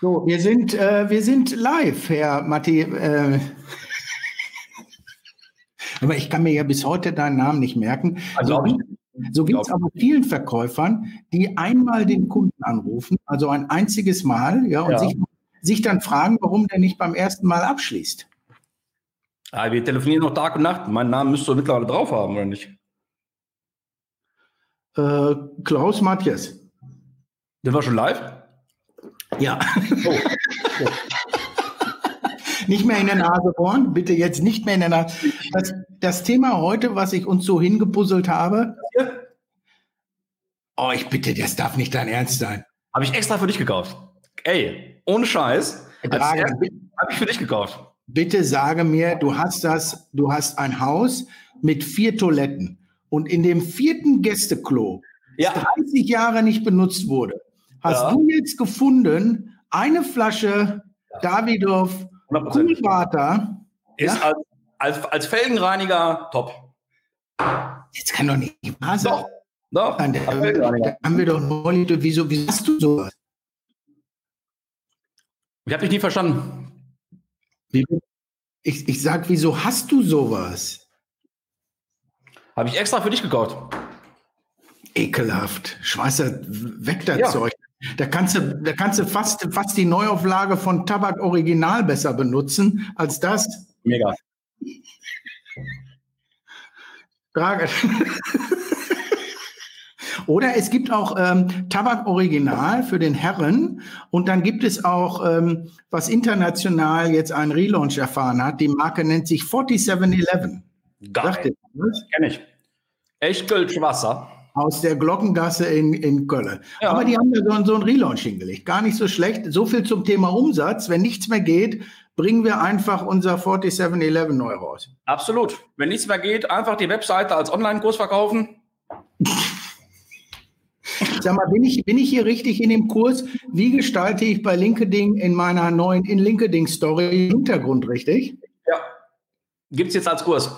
So, wir sind, äh, wir sind live, Herr Matti. Äh, aber ich kann mir ja bis heute deinen Namen nicht merken. Also, so gibt es aber vielen Verkäufern, die einmal den Kunden anrufen, also ein einziges Mal, ja, und Ja. Sich, sich dann fragen, warum der nicht beim ersten Mal abschließt. Ah, wir telefonieren noch Tag und Nacht. Meinen Namen müsst ihr mittlerweile drauf haben, oder nicht? Äh, Klaus Matthias. Der war schon live? Ja. Oh. Nicht mehr in der Nase bohren, bitte jetzt nicht mehr in der Nase. Das, das Thema heute, was ich uns so hingepuzzelt habe. Oh, ich bitte, das darf nicht dein Ernst sein. Habe ich extra für dich gekauft. Ey, ohne Scheiß. Habe ich für dich gekauft. bitte sage mir, du hast das, du hast ein Haus mit vier Toiletten und in dem vierten Gästeklo, Ja. 30 Jahre nicht benutzt wurde, hast Ja. du jetzt gefunden eine Flasche Davidoff 100%. Coolwater. Ist Ja? als, als, als Felgenreiniger top. Jetzt kann doch nicht wahr sein. Doch. Doch. Da, Felgenreiniger. da haben wir doch neulich, wieso, wieso hast du sowas? Ich habe dich nie verstanden. Ich, ich sag, wieso hast du sowas? Habe ich extra für dich gekauft. Ekelhaft. Schweißer, weg das Ja. Zeug. Da kannst du, da kannst du fast, fast die Neuauflage von Tabak Original besser benutzen als das. Mega. Frage. Oder es gibt auch ähm, Tabak Original für den Herren und dann gibt es auch, ähm, was international jetzt einen Relaunch erfahren hat, die Marke nennt sich 4711. Sagt ihr Geil. das? Kenn ich. Echt Wasser. Aus der Glockengasse in, in Köln. Ja. Aber die haben da so, einen- so einen Relaunch hingelegt. Gar nicht so schlecht. So viel zum Thema Umsatz. Wenn nichts mehr geht, bringen wir einfach unser 4711 neu raus. Absolut. Wenn nichts mehr geht, einfach die Webseite als Online-Kurs verkaufen. Sag mal, bin ich, bin ich hier richtig in dem Kurs? Wie gestalte ich bei LinkedIn in meiner neuen in LinkedIn Story Hintergrund richtig? Ja. Gibt es jetzt als Kurs.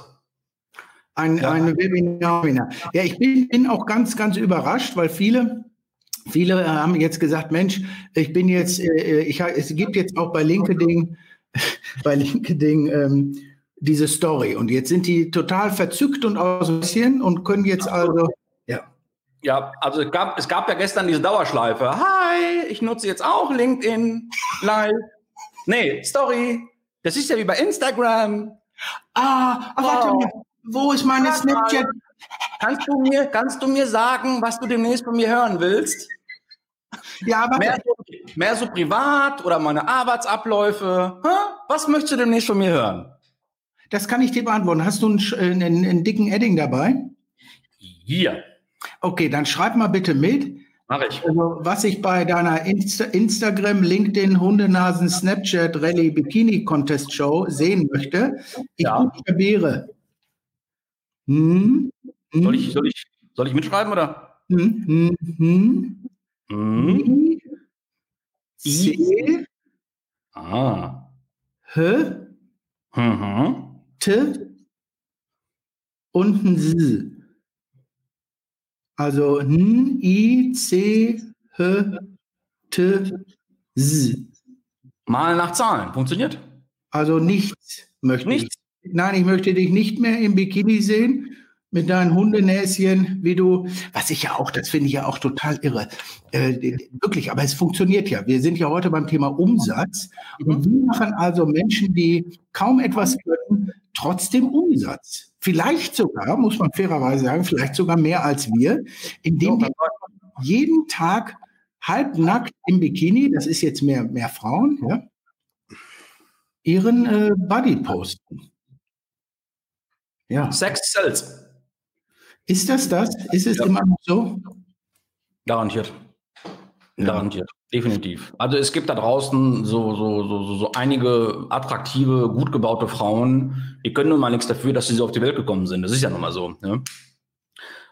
Ein, Ja. Eine Webinar. Ja, ich bin, bin auch ganz, ganz überrascht, weil viele, viele haben jetzt gesagt, Mensch, ich bin jetzt, äh, ich, ha- es gibt jetzt auch bei LinkedIn, bei LinkedIn ähm, diese Story. Und jetzt sind die total verzückt und aus dem Häuschen und können jetzt also, ja. Ja, also es gab, es gab ja gestern diese Dauerschleife. Hi, ich nutze jetzt auch LinkedIn live. Nee, Story. Das ist ja wie bei Instagram. Ah, ah, warte Oh. mal, wo ist meine. Snapchat? Kannst du mir, kannst du mir sagen, was du demnächst von mir hören willst? Ja, aber Mehr so, mehr so privat oder meine Arbeitsabläufe? Hä? Was möchtest du demnächst von mir hören? das kann ich dir beantworten. Hast du einen, einen, einen dicken Edding dabei? Hier. Okay, dann schreib mal bitte mit. Mach ich. Also, was ich bei deiner Insta Instagram, LinkedIn, Hundenasen, Snapchat, Rallye, Bikini Contest Show sehen möchte, ich Ja. buchstabiere. Hm, hm, Soll ich, soll ich, soll ich mitschreiben oder? hm, hm, hm. I, C, Ah. H, Mhm. T und ein S. Also N, I, C, H, T, S. Mal nach Zahlen. Funktioniert? Also nichts möchte Nichts? Nein, ich möchte dich nicht mehr im Bikini sehen mit deinen Hundenäschen, wie du, was ich ja auch, das finde ich ja auch total irre. Äh, wirklich, aber es funktioniert ja. Wir sind ja heute beim Thema Umsatz. Und wie machen also Menschen, die kaum etwas können, trotzdem Umsatz? Vielleicht sogar, muss man fairerweise sagen, vielleicht sogar mehr als wir, indem die jeden Tag halbnackt im Bikini, das ist jetzt mehr, mehr Frauen, ja, ihren äh, Body posten. Ja. Sex sells. Ist das das? Ist es Ja. immer noch so? Garantiert. Ja. Garantiert. Definitiv. Also es gibt da draußen so, so, so, so, einige attraktive, gut gebaute Frauen, die können nun mal nichts dafür, dass sie so auf die Welt gekommen sind. Das ist ja nun mal so. Ne?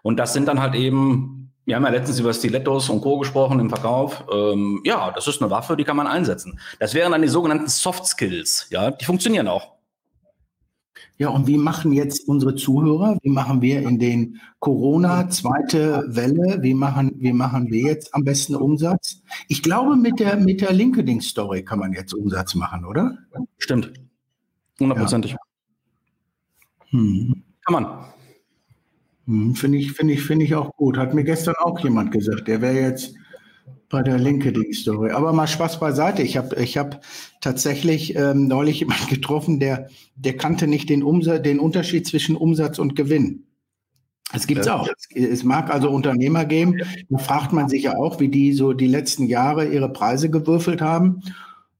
Und das sind dann halt eben, wir haben ja letztens über Stilettos und Co. gesprochen im Verkauf. Ähm, ja, das ist eine Waffe, die kann man einsetzen. Das wären dann die sogenannten Soft Skills. Ja, die funktionieren auch. Ja, und wie machen jetzt unsere Zuhörer, wie machen wir in den Corona zweite Welle, wie machen, wie machen wir jetzt am besten Umsatz? Ich glaube, mit der, mit der LinkedIn-Story kann man jetzt Umsatz machen, oder? Stimmt. Hundertprozentig. Ja. Hm. Kann man. Hm, Finde ich, finde ich, finde ich auch gut. Hat mir gestern auch jemand gesagt, der wäre jetzt bei der LinkedIn-Story. Aber mal Spaß beiseite. Ich habe ich hab tatsächlich ähm, neulich jemanden getroffen, der, der kannte nicht den, Umsatz, den Unterschied zwischen Umsatz und Gewinn. Es gibt es auch. Es mag also Unternehmer geben, da fragt man sich ja auch, wie die so die letzten Jahre ihre Preise gewürfelt haben.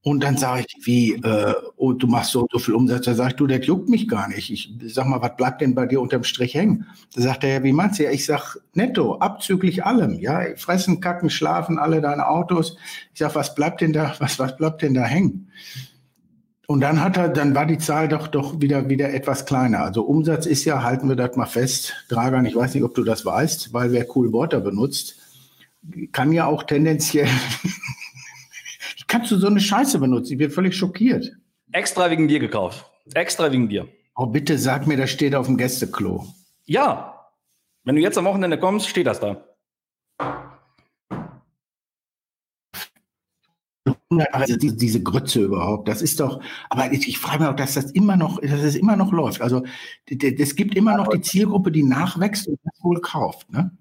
Und dann sage ich, wie, äh, oh, du machst so, so viel Umsatz. Da sag ich, du, das juckt mich gar nicht. Ich sag mal, was bleibt denn bei dir unterm Strich hängen? Da sagt er, ja, wie meinst du? Ja, ich sag, netto, abzüglich allem. Ja, fressen, kacken, schlafen, alle deine Autos. Ich sag, was bleibt denn da, was, was bleibt denn da hängen? Und dann hat er, dann war die Zahl doch, doch wieder, wieder etwas kleiner. Also Umsatz ist ja, halten wir das mal fest, Dragan, ich weiß nicht, ob du das weißt, weil wer Cool Water benutzt, kann ja auch tendenziell kannst du so eine Scheiße benutzen? Ich bin völlig schockiert. Extra wegen dir gekauft. Extra wegen dir. Oh, bitte sag mir, das steht auf dem Gästeklo. Ja. Wenn du jetzt am Wochenende kommst, steht das da. Also diese, diese Grütze überhaupt, das ist doch, aber ich, ich frage mich auch, dass das immer noch, dass es immer noch läuft. Also es gibt immer noch die Zielgruppe, die nachwächst und das wohl kauft. Ne?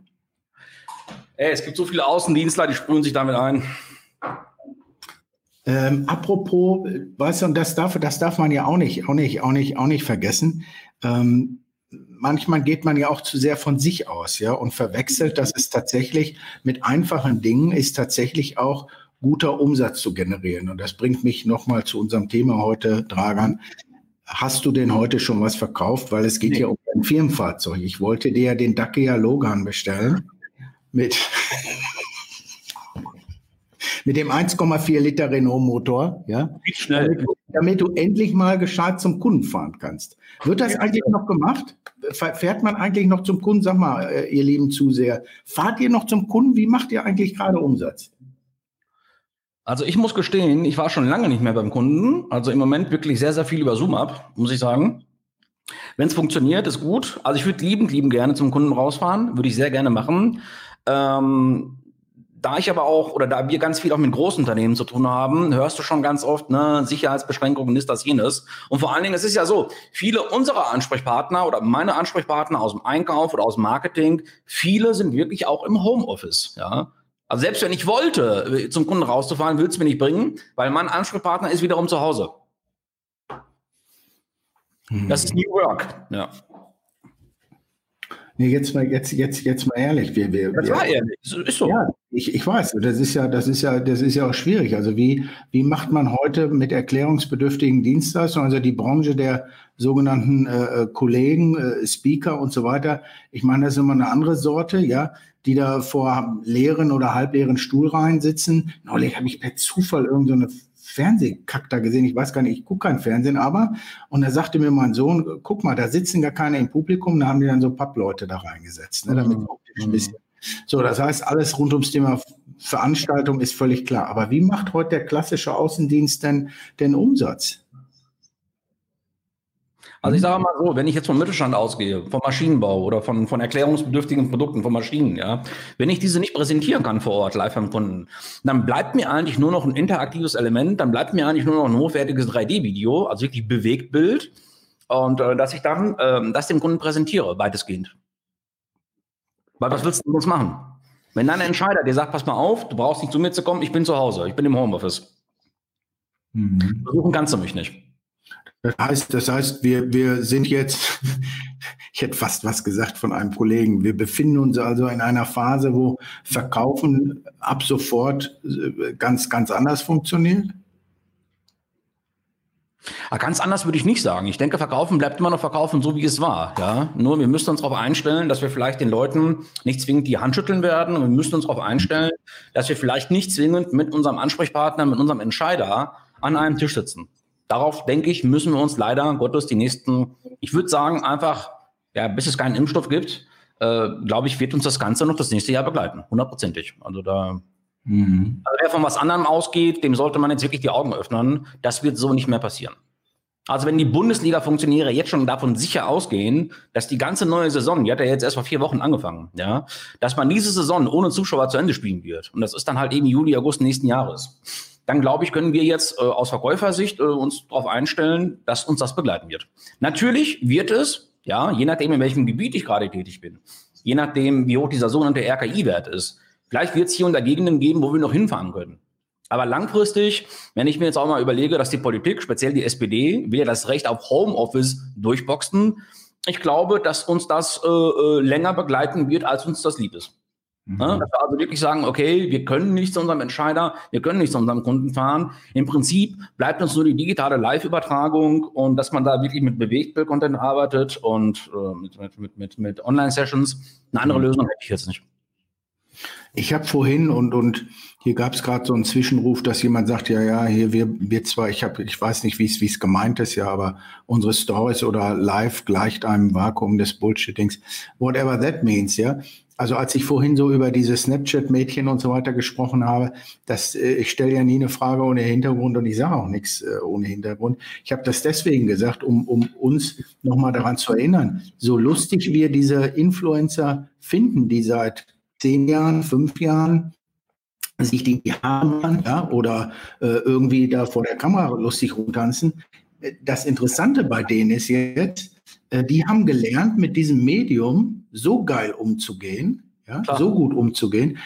Ey, es gibt so viele Außendienstler, die sprühen sich damit ein. Ähm, apropos, weißt du, und das darf, das darf man ja auch nicht, auch nicht, auch nicht, auch nicht vergessen. Ähm, manchmal geht man ja auch zu sehr von sich aus, ja, und verwechselt, dass es tatsächlich mit einfachen Dingen ist tatsächlich auch guter Umsatz zu generieren. Und das bringt mich nochmal zu unserem Thema heute, Dragan. Hast du denn heute schon was verkauft? Weil es geht nee. ja um ein Firmenfahrzeug. Ich wollte dir ja den Dacia Logan bestellen mit mit dem 1,4 Liter Renault Motor, ja, schnell. Damit, damit, du endlich mal gescheit zum Kunden fahren kannst. Wird das eigentlich noch gemacht? Fährt man eigentlich noch zum Kunden? Sag mal, äh, ihr lieben Zuseher, fahrt ihr noch zum Kunden? Wie macht ihr eigentlich gerade Umsatz? Also ich muss gestehen, ich war schon lange nicht mehr beim Kunden. Also im Moment wirklich sehr, sehr viel über Zoom ab, muss ich sagen. Wenn es funktioniert, ist gut. Also ich würde liebend, lieben gerne zum Kunden rausfahren, würde ich sehr gerne machen. Ähm, da ich aber auch, oder da wir ganz viel auch mit Großunternehmen zu tun haben, hörst du schon ganz oft, ne, Sicherheitsbeschränkungen ist das jenes. Und vor allen Dingen, es ist ja so, viele unserer Ansprechpartner oder meine Ansprechpartner aus dem Einkauf oder aus dem Marketing, viele sind wirklich auch im Homeoffice, ja. Also selbst wenn ich wollte, äh, zum Kunden rauszufahren, will es mir nicht bringen, weil mein Ansprechpartner ist wiederum zu Hause. Hm. Das ist New Work, ja. Nee, jetzt mal, jetzt, jetzt, jetzt mal ehrlich. Wir, wir, das war ehrlich. Ist so. Ja, ich, ich weiß. Das ist ja, das ist ja, das ist ja auch schwierig. Also wie, wie macht man heute mit erklärungsbedürftigen Dienstleistungen, also die Branche der sogenannten äh, äh, Kollegen, äh, Speaker und so weiter. Ich meine, das ist immer eine andere Sorte, ja, die da vor leeren oder halbleeren Stuhlreihen sitzen. Neulich habe ich per Zufall irgendeine so Fernsehkack da gesehen. Ich weiß gar nicht, ich gucke kein Fernsehen, aber. Und da sagte mir mein Sohn, guck mal, da sitzen gar keine im Publikum, da haben die dann so Pappleute da reingesetzt, ne, damit mhm. ein bisschen. So, das heißt, alles rund ums Thema Veranstaltung ist völlig klar. Aber wie macht heute der klassische Außendienst denn den Umsatz? Also ich sage mal so, wenn ich jetzt vom Mittelstand ausgehe, vom Maschinenbau oder von, von erklärungsbedürftigen Produkten, von Maschinen, ja, wenn ich diese nicht präsentieren kann vor Ort live am Kunden, dann bleibt mir eigentlich nur noch ein interaktives Element, dann bleibt mir eigentlich nur noch ein hochwertiges 3D-Video, also wirklich Bewegtbild, und äh, dass ich dann äh, das dem Kunden präsentiere, weitestgehend. Weil was willst du sonst machen? Wenn dann ein Entscheider dir sagt, pass mal auf, du brauchst nicht zu mir zu kommen, ich bin zu Hause, ich bin im Homeoffice. Mhm. Versuchen kannst du mich nicht. Das heißt, das heißt, wir, wir sind jetzt, ich hätte fast was gesagt von einem Kollegen, wir befinden uns also in einer Phase, wo Verkaufen ab sofort äh, ganz, ganz anders funktioniert? Ah, ganz anders würde ich nicht sagen. Ich denke, Verkaufen bleibt immer noch Verkaufen, so wie es war. Ja? Nur wir müssen uns darauf einstellen, dass wir vielleicht den Leuten nicht zwingend die Hand schütteln werden. Und wir müssen uns darauf einstellen, dass wir vielleicht nicht zwingend mit unserem Ansprechpartner, mit unserem Entscheider an einem Tisch sitzen darauf, denke ich, müssen wir uns leider Gottes die nächsten, ich würde sagen, einfach, ja, bis es keinen Impfstoff gibt, äh, glaube ich, wird uns das Ganze noch das nächste Jahr begleiten. Hundertprozentig. Also da, mhm. also wer von was anderem ausgeht, dem sollte man jetzt wirklich die Augen öffnen. Das wird so nicht mehr passieren. Also wenn die Bundesliga-Funktionäre jetzt schon davon sicher ausgehen, dass die ganze neue Saison, die hat ja jetzt erst vor vier Wochen angefangen, ja, dass man diese Saison ohne Zuschauer zu Ende spielen wird. Und das ist dann halt eben Juli, August nächsten Jahres. Dann glaube ich, können wir jetzt äh, aus Verkäufersicht äh, uns darauf einstellen, dass uns das begleiten wird. Natürlich wird es, ja, je nachdem, in welchem Gebiet ich gerade tätig bin, je nachdem, wie hoch dieser sogenannte RKI-Wert ist, vielleicht wird es hier und da Gegenden geben, wo wir noch hinfahren können. Aber langfristig, wenn ich mir jetzt auch mal überlege, dass die Politik, speziell die SPD, ja das Recht auf Homeoffice durchboxen, ich glaube, dass uns das äh, äh, länger begleiten wird, als uns das lieb ist. Mhm. Ja, dass wir also wirklich sagen, okay, wir können nicht zu unserem Entscheider, wir können nicht zu unserem Kunden fahren. Im Prinzip bleibt uns nur die digitale Live-Übertragung und dass man da wirklich mit Bewegtbild-Content arbeitet und äh, mit, mit, mit, mit Online-Sessions. Eine andere mhm. Lösung hätte ich jetzt nicht. Ich habe vorhin und, und hier gab es gerade so einen Zwischenruf, dass jemand sagt, ja, ja, hier wir, wir zwar, ich habe, ich weiß nicht, wie es gemeint ist, ja, aber unsere Stories oder live gleicht einem Vakuum des Bullshittings, whatever that means, ja. Also als ich vorhin so über diese Snapchat-Mädchen und so weiter gesprochen habe, das, äh, ich stelle ja nie eine Frage ohne Hintergrund und ich sage auch nichts äh, ohne Hintergrund. Ich habe das deswegen gesagt, um, um uns nochmal daran zu erinnern, so lustig wir diese Influencer finden, die seit zehn Jahren, fünf Jahren sich die Haare ja, oder äh, irgendwie da vor der Kamera lustig rumtanzen. Das Interessante bei denen ist jetzt, äh, die haben gelernt, mit diesem Medium so geil umzugehen, ja, so gut umzugehen,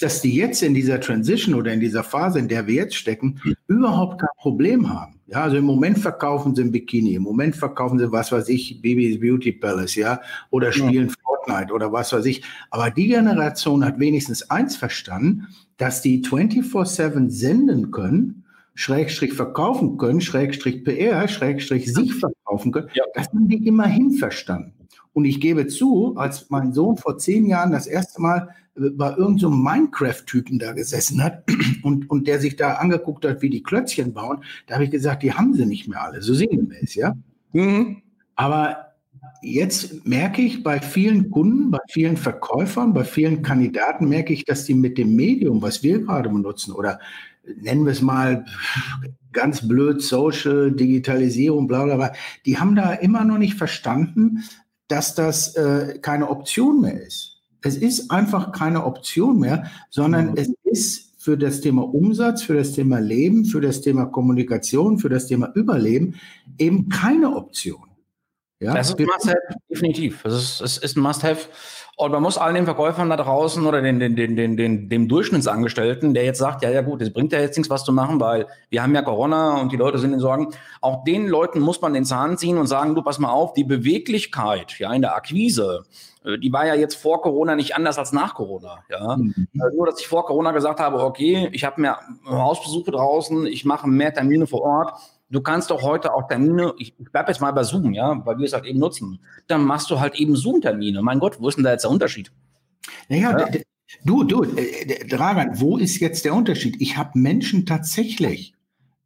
dass die jetzt in dieser Transition oder in dieser Phase, in der wir jetzt stecken, überhaupt kein Problem haben. Ja, also im Moment verkaufen sie ein Bikini, im Moment verkaufen sie, was weiß ich, Baby's Beauty Palace, ja, oder spielen ja. Fortnite oder was weiß ich. Aber die Generation hat wenigstens eins verstanden, dass die 24-7 senden können, Schrägstrich verkaufen können, Schrägstrich PR, Schrägstrich sich verkaufen können. Ja. Das haben die immerhin verstanden. Und ich gebe zu, als mein Sohn vor zehn Jahren das erste Mal bei irgendeinem so Minecraft-Typen da gesessen hat und, und der sich da angeguckt hat, wie die Klötzchen bauen, da habe ich gesagt, die haben sie nicht mehr alle, so sinngemäß, ja. Mhm. Aber jetzt merke ich bei vielen Kunden, bei vielen Verkäufern, bei vielen Kandidaten, merke ich, dass die mit dem Medium, was wir gerade benutzen, oder nennen wir es mal ganz blöd, Social, Digitalisierung, bla bla bla, die haben da immer noch nicht verstanden, dass das äh, keine Option mehr ist. Es ist einfach keine Option mehr, sondern mhm. es ist für das Thema Umsatz, für das Thema Leben, für das Thema Kommunikation, für das Thema Überleben eben keine Option. Ja? Das ist ein Must-Have, definitiv. Das ist, es ist ein Must-Have. Und man muss allen den Verkäufern da draußen oder den, den, den, den, den, dem Durchschnittsangestellten, der jetzt sagt, ja, ja gut, es bringt ja jetzt nichts, was zu machen, weil wir haben ja Corona und die Leute sind in Sorgen. Auch den Leuten muss man den Zahn ziehen und sagen, du pass mal auf, die Beweglichkeit ja, in der Akquise, äh, die war ja jetzt vor Corona nicht anders als nach Corona. Ja? Mhm. Äh, nur, dass ich vor Corona gesagt habe, okay, ich habe mehr Hausbesuche draußen, ich mache mehr Termine vor Ort du kannst doch heute auch Termine, ich, ich bleibe jetzt mal bei Zoom, ja, weil wir es halt eben nutzen, dann machst du halt eben Zoom-Termine. Mein Gott, wo ist denn da jetzt der Unterschied? Naja, ja. du, du, äh, Dragan, wo ist jetzt der Unterschied? Ich habe Menschen tatsächlich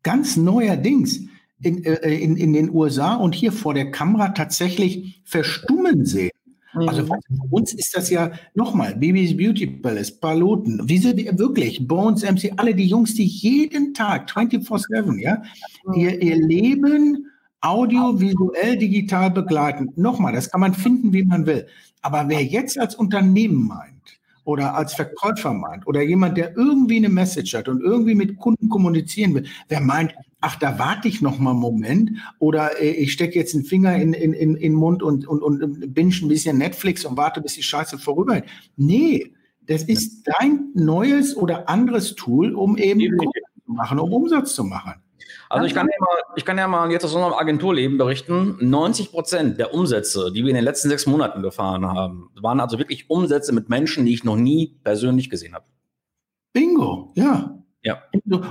ganz neuerdings in, äh, in, in den USA und hier vor der Kamera tatsächlich verstummen sehen. Also mhm. für uns ist das ja nochmal, Bibis Beauty Palace, Paluten, wie sind wir wirklich, Bones MC, alle die Jungs, die jeden Tag, 24-7, ja, mhm. ihr, ihr Leben audiovisuell, digital begleiten. Nochmal, das kann man finden, wie man will. Aber wer jetzt als Unternehmen meint, oder als Verkäufer meint oder jemand, der irgendwie eine Message hat und irgendwie mit Kunden kommunizieren will, wer meint, ach, da warte ich noch mal einen Moment oder äh, ich stecke jetzt einen Finger in, in, in, in den Mund und, und, und binge ein bisschen Netflix und warte, bis die Scheiße vorüber ist. Nee, das ist dein neues oder anderes Tool, um eben zu machen, um Umsatz zu machen. Also ich kann, ja mal, ich kann ja mal jetzt aus unserem Agenturleben berichten, 90 Prozent der Umsätze, die wir in den letzten sechs Monaten gefahren haben, waren also wirklich Umsätze mit Menschen, die ich noch nie persönlich gesehen habe. Bingo, ja. Ja.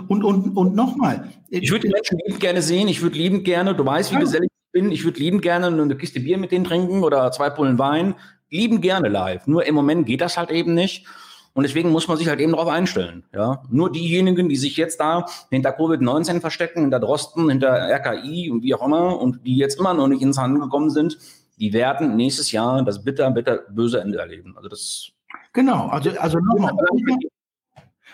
Und, und, und nochmal. Ich würde die Menschen liebend gerne sehen. Ich würde liebend gerne, du weißt, wie ja. gesellig ich bin. Ich würde liebend gerne eine Kiste Bier mit denen trinken oder zwei Pullen Wein. Lieben gerne live. Nur im Moment geht das halt eben nicht. Und deswegen muss man sich halt eben darauf einstellen. Ja? Nur diejenigen, die sich jetzt da hinter Covid-19 verstecken, hinter Drosten, hinter RKI und wie auch immer und die jetzt immer noch nicht ins Handeln gekommen sind, die werden nächstes Jahr das bitter, bitter böse Ende erleben. Also das Genau, also, also nochmal,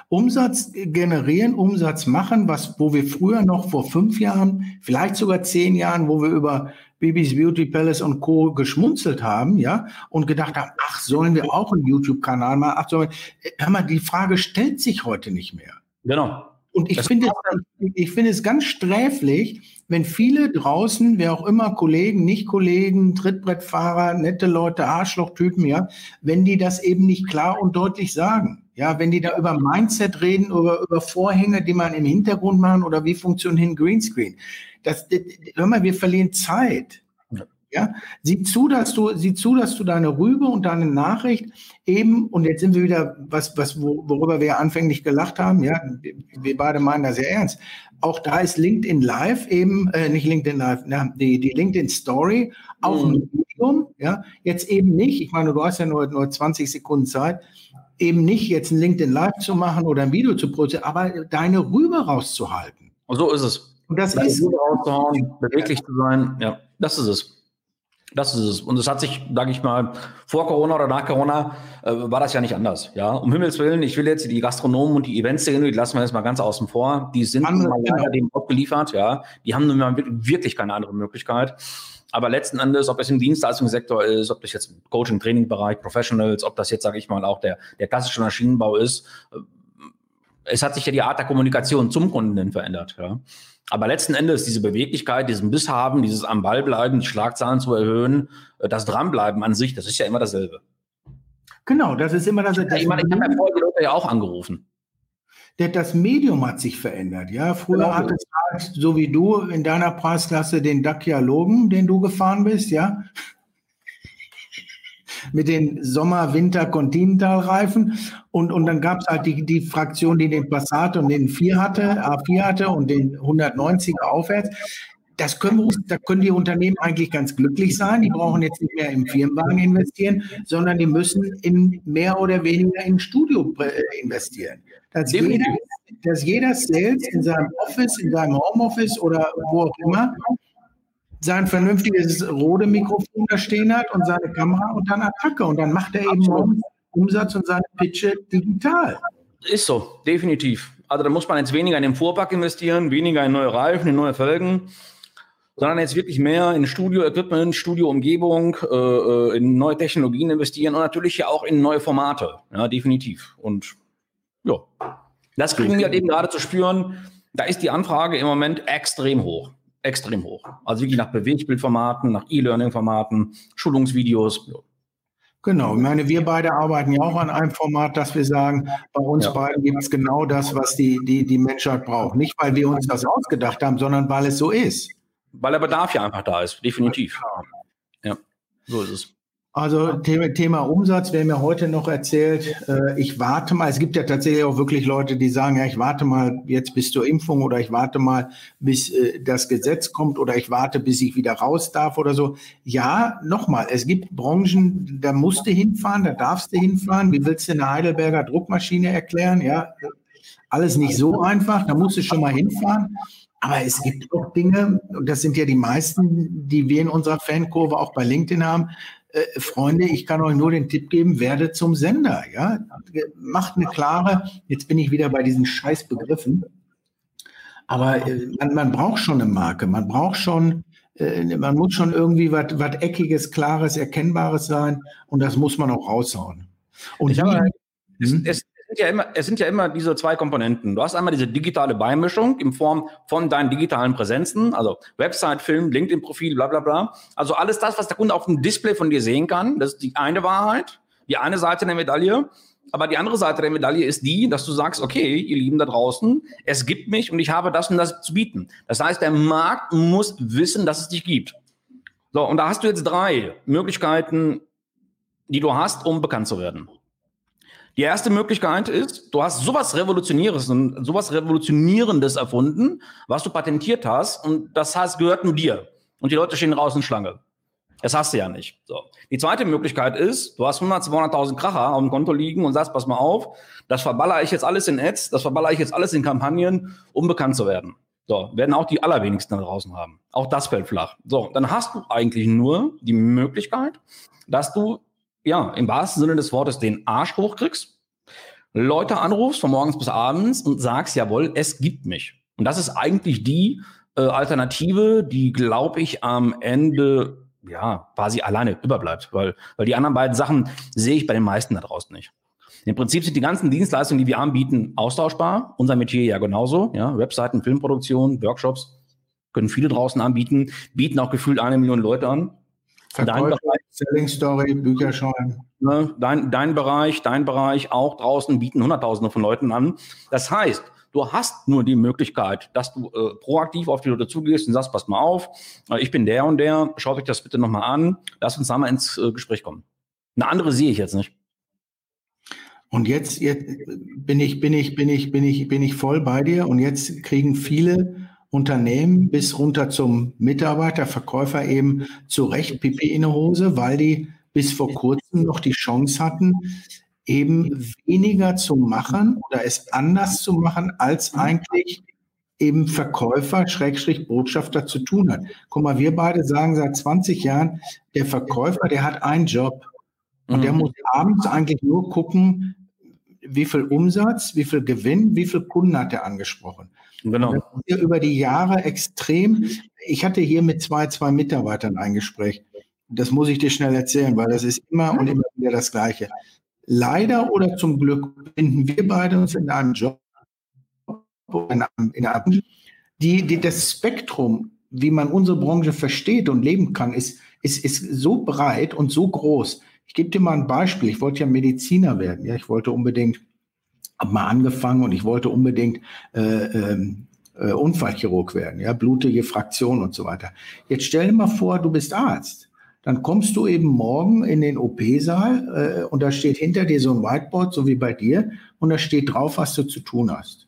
Umsatz generieren, Umsatz machen, was, wo wir früher noch vor fünf Jahren, vielleicht sogar zehn Jahren, wo wir über Bibis Beauty Palace und Co. geschmunzelt haben, ja, und gedacht haben, ach, sollen wir auch einen YouTube-Kanal machen? Ach, sollen wir, hör mal, die Frage stellt sich heute nicht mehr. Genau. Und ich finde, es, ich finde es ganz sträflich, wenn viele draußen, wer auch immer, Kollegen, Nicht-Kollegen, Trittbrettfahrer, nette Leute, Arschlochtypen, ja, wenn die das eben nicht klar und deutlich sagen. Ja, wenn die da über Mindset reden, über, über Vorhänge, die man im Hintergrund machen oder wie funktioniert ein Greenscreen. Das, hör mal, wir verlieren Zeit. Ja, sieh zu, dass du, sieh zu, dass du deine Rübe und deine Nachricht eben, und jetzt sind wir wieder, was, was, worüber wir anfänglich gelacht haben, ja, wir beide meinen das sehr ernst. Auch da ist LinkedIn Live eben, äh, nicht LinkedIn Live, na, die, die LinkedIn Story auch mhm. ein Medium, ja, jetzt eben nicht, ich meine, du hast ja nur, nur 20 Sekunden Zeit, eben nicht jetzt ein LinkedIn Live zu machen oder ein Video zu produzieren, aber deine Rübe rauszuhalten. Und so ist es. Und das ist rauszuhauen, beweglich zu sein, ja, das ist es. Das ist es. Und es hat sich, sage ich mal, vor Corona oder nach Corona äh, war das ja nicht anders. Ja, um Himmels Willen, ich will jetzt die Gastronomen und die Eventszene, die lassen wir jetzt mal ganz außen vor. Die sind nun mal leider dem Ort geliefert. Ja, die haben nun mal wirklich keine andere Möglichkeit. Aber letzten Endes, ob es im Dienstleistungssektor ist, ob das jetzt im Coaching-Training-Bereich, Professionals, ob das jetzt, sage ich mal, auch der, der klassische Maschinenbau ist, äh, es hat sich ja die Art der Kommunikation zum Kunden verändert. Ja. Aber letzten Endes diese Beweglichkeit, diesen Biss haben, dieses am Ball bleiben, die Schlagzahlen zu erhöhen, äh, das Dranbleiben an sich, das ist ja immer dasselbe. Genau, das ist immer dasselbe. ich meine, ich habe ja vorher die Leute ja auch angerufen. Das Medium hat sich verändert. Ja, früher genau. hattest du halt, so wie du in deiner Preisklasse den Dacia-Logen, den du gefahren bist, ja mit den Sommer-Winter-Continental-Reifen. Und, und dann gab es halt die, die Fraktion, die den Passat und den 4 hatte, A4 hatte und den 190er aufwärts. Das können, wir, da können die Unternehmen eigentlich ganz glücklich sein. Die brauchen jetzt nicht mehr im Firmenwagen investieren, sondern die müssen in mehr oder weniger in Studio äh, investieren. Dass jeder, dass jeder Sales in seinem Office, in seinem Homeoffice oder wo auch immer sein vernünftiges rote Mikrofon da stehen hat und seine Kamera und dann Attacke. Und dann macht er eben morgen Umsatz und seine Pitche digital. Ist so, definitiv. Also da muss man jetzt weniger in den Fuhrpark investieren, weniger in neue Reifen, in neue Felgen, sondern jetzt wirklich mehr in Studio-Equipment, Studio-Umgebung, äh, äh, in neue Technologien investieren und natürlich ja auch in neue Formate. Ja, definitiv. Und ja, das kriegen wir halt eben gerade zu spüren. Da ist die Anfrage im Moment extrem hoch extrem hoch. Also wirklich nach Bewegbildformaten, nach E-Learning-Formaten, Schulungsvideos. Genau, ich meine, wir beide arbeiten ja auch an einem Format, dass wir sagen, bei uns ja. beiden gibt es genau das, was die, die, die Menschheit braucht. Nicht, weil wir uns das ausgedacht haben, sondern weil es so ist. Weil der Bedarf ja einfach da ist, definitiv. Ja, so ist es. Also Thema, Thema Umsatz, wer mir heute noch erzählt, äh, ich warte mal, es gibt ja tatsächlich auch wirklich Leute, die sagen, ja, ich warte mal jetzt bis zur Impfung oder ich warte mal, bis äh, das Gesetz kommt oder ich warte, bis ich wieder raus darf oder so. Ja, nochmal, es gibt Branchen, da musst du hinfahren, da darfst du hinfahren. Wie willst du eine Heidelberger Druckmaschine erklären? Ja, alles nicht so einfach, da musst du schon mal hinfahren. Aber es gibt auch Dinge, und das sind ja die meisten, die wir in unserer Fankurve auch bei LinkedIn haben, äh, Freunde, ich kann euch nur den Tipp geben, werde zum Sender. Ja? Macht eine klare, jetzt bin ich wieder bei diesen Scheißbegriffen, aber äh, man, man, braucht schon eine Marke, man braucht schon, äh, man muss schon irgendwie was Eckiges, Klares, Erkennbares sein und das muss man auch raushauen. Und ich habe, es, hm? es, sind ja immer, es sind ja immer diese zwei Komponenten. Du hast einmal diese digitale Beimischung in Form von deinen digitalen Präsenzen, also Website, Film, LinkedIn-Profil, bla bla bla. Also alles das, was der Kunde auf dem Display von dir sehen kann, das ist die eine Wahrheit, die eine Seite der Medaille. Aber die andere Seite der Medaille ist die, dass du sagst, okay, ihr Lieben da draußen, es gibt mich und ich habe das und das zu bieten. Das heißt, der Markt muss wissen, dass es dich gibt. So, und da hast du jetzt drei Möglichkeiten, die du hast, um bekannt zu werden. Die erste Möglichkeit ist, du hast sowas Revolutionäres und sowas Revolutionierendes erfunden, was du patentiert hast und das heißt, gehört nur dir. Und die Leute stehen draußen Schlange. Das hast du ja nicht. So. Die zweite Möglichkeit ist, du hast 100, 200.000 Kracher auf dem Konto liegen und sagst, pass mal auf, das verballere ich jetzt alles in Ads, das verballere ich jetzt alles in Kampagnen, um bekannt zu werden. So, werden auch die allerwenigsten da draußen haben. Auch das fällt flach. So, dann hast du eigentlich nur die Möglichkeit, dass du ja, im wahrsten Sinne des Wortes den Arsch hochkriegst Leute anrufst von morgens bis abends und sagst, jawohl, es gibt mich. Und das ist eigentlich die äh, Alternative, die, glaube ich, am Ende ja quasi alleine überbleibt, weil, weil die anderen beiden Sachen sehe ich bei den meisten da draußen nicht. Im Prinzip sind die ganzen Dienstleistungen, die wir anbieten, austauschbar. Unser Metier ja genauso. Ja, Webseiten, Filmproduktion, Workshops können viele draußen anbieten, bieten auch gefühlt eine Million Leute an. Verkäufe, dein Bereich, Selling Story, Bücher schreiben. Ne, dein, dein Bereich, dein Bereich auch draußen bieten Hunderttausende von Leuten an. Das heißt, du hast nur die Möglichkeit, dass du äh, proaktiv auf die Leute zugehst und sagst, pass mal auf, äh, ich bin der und der, schaut euch das bitte nochmal an, lass uns da mal ins äh, Gespräch kommen. Eine andere sehe ich jetzt nicht. Und jetzt, jetzt bin ich, bin ich, bin ich, bin ich, bin ich voll bei dir. Und jetzt kriegen viele Unternehmen bis runter zum Mitarbeiter, Verkäufer eben zu Recht Pipi in der Hose, weil die bis vor kurzem noch die Chance hatten, eben weniger zu machen oder es anders zu machen, als eigentlich eben Verkäufer, Schrägstrich Botschafter zu tun hat. Guck mal, wir beide sagen seit 20 Jahren, der Verkäufer, der hat einen Job. Und mhm. der muss abends eigentlich nur gucken, wie viel Umsatz, wie viel Gewinn, wie viel Kunden hat er angesprochen. Genau. Hier über die Jahre extrem. Ich hatte hier mit zwei, zwei Mitarbeitern ein Gespräch. Das muss ich dir schnell erzählen, weil das ist immer und immer wieder das Gleiche. Leider oder zum Glück finden wir beide uns in einem Job, in einem, in einem die, die, das Spektrum, wie man unsere Branche versteht und leben kann, ist, ist, ist so breit und so groß. Ich gebe dir mal ein Beispiel. Ich wollte ja Mediziner werden. Ja, ich wollte unbedingt, habe mal angefangen und ich wollte unbedingt äh, ähm, äh, Unfallchirurg werden. Ja, blutige Fraktion und so weiter. Jetzt stell dir mal vor, du bist Arzt. Dann kommst du eben morgen in den OP-Saal äh, und da steht hinter dir so ein Whiteboard, so wie bei dir, und da steht drauf, was du zu tun hast.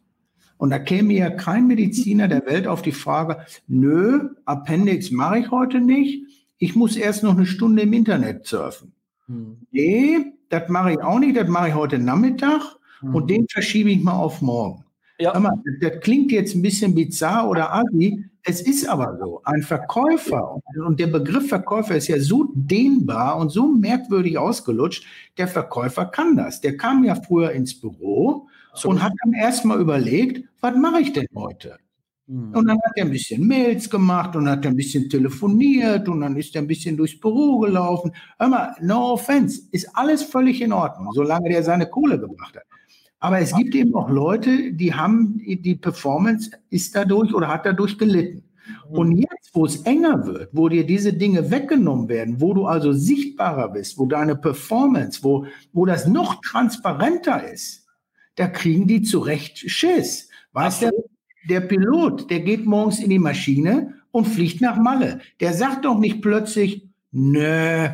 Und da käme ja kein Mediziner der Welt auf die Frage, nö, Appendix mache ich heute nicht, ich muss erst noch eine Stunde im Internet surfen. Hm. Nee, das mache ich auch nicht, das mache ich heute Nachmittag hm. und den verschiebe ich mal auf morgen. Ja. Mal, das klingt jetzt ein bisschen bizarr oder assi, es ist aber so. Ein Verkäufer, und der Begriff Verkäufer ist ja so dehnbar und so merkwürdig ausgelutscht, der Verkäufer kann das. Der kam ja früher ins Büro so. und hat dann erstmal überlegt, was mache ich denn heute? Mhm. Und dann hat er ein bisschen Mails gemacht und hat ein bisschen telefoniert und dann ist er ein bisschen durchs Büro gelaufen. Hör mal, no offense, ist alles völlig in Ordnung, solange der seine Kohle gebracht hat. Aber es gibt eben auch Leute, die haben, die Performance ist dadurch oder hat dadurch gelitten. Mhm. Und jetzt, wo es enger wird, wo dir diese Dinge weggenommen werden, wo du also sichtbarer bist, wo deine Performance, wo, wo das noch transparenter ist, da kriegen die zu Recht Schiss. Weißt du, der Pilot, der geht morgens in die Maschine und fliegt nach Malle. Der sagt doch nicht plötzlich, nö,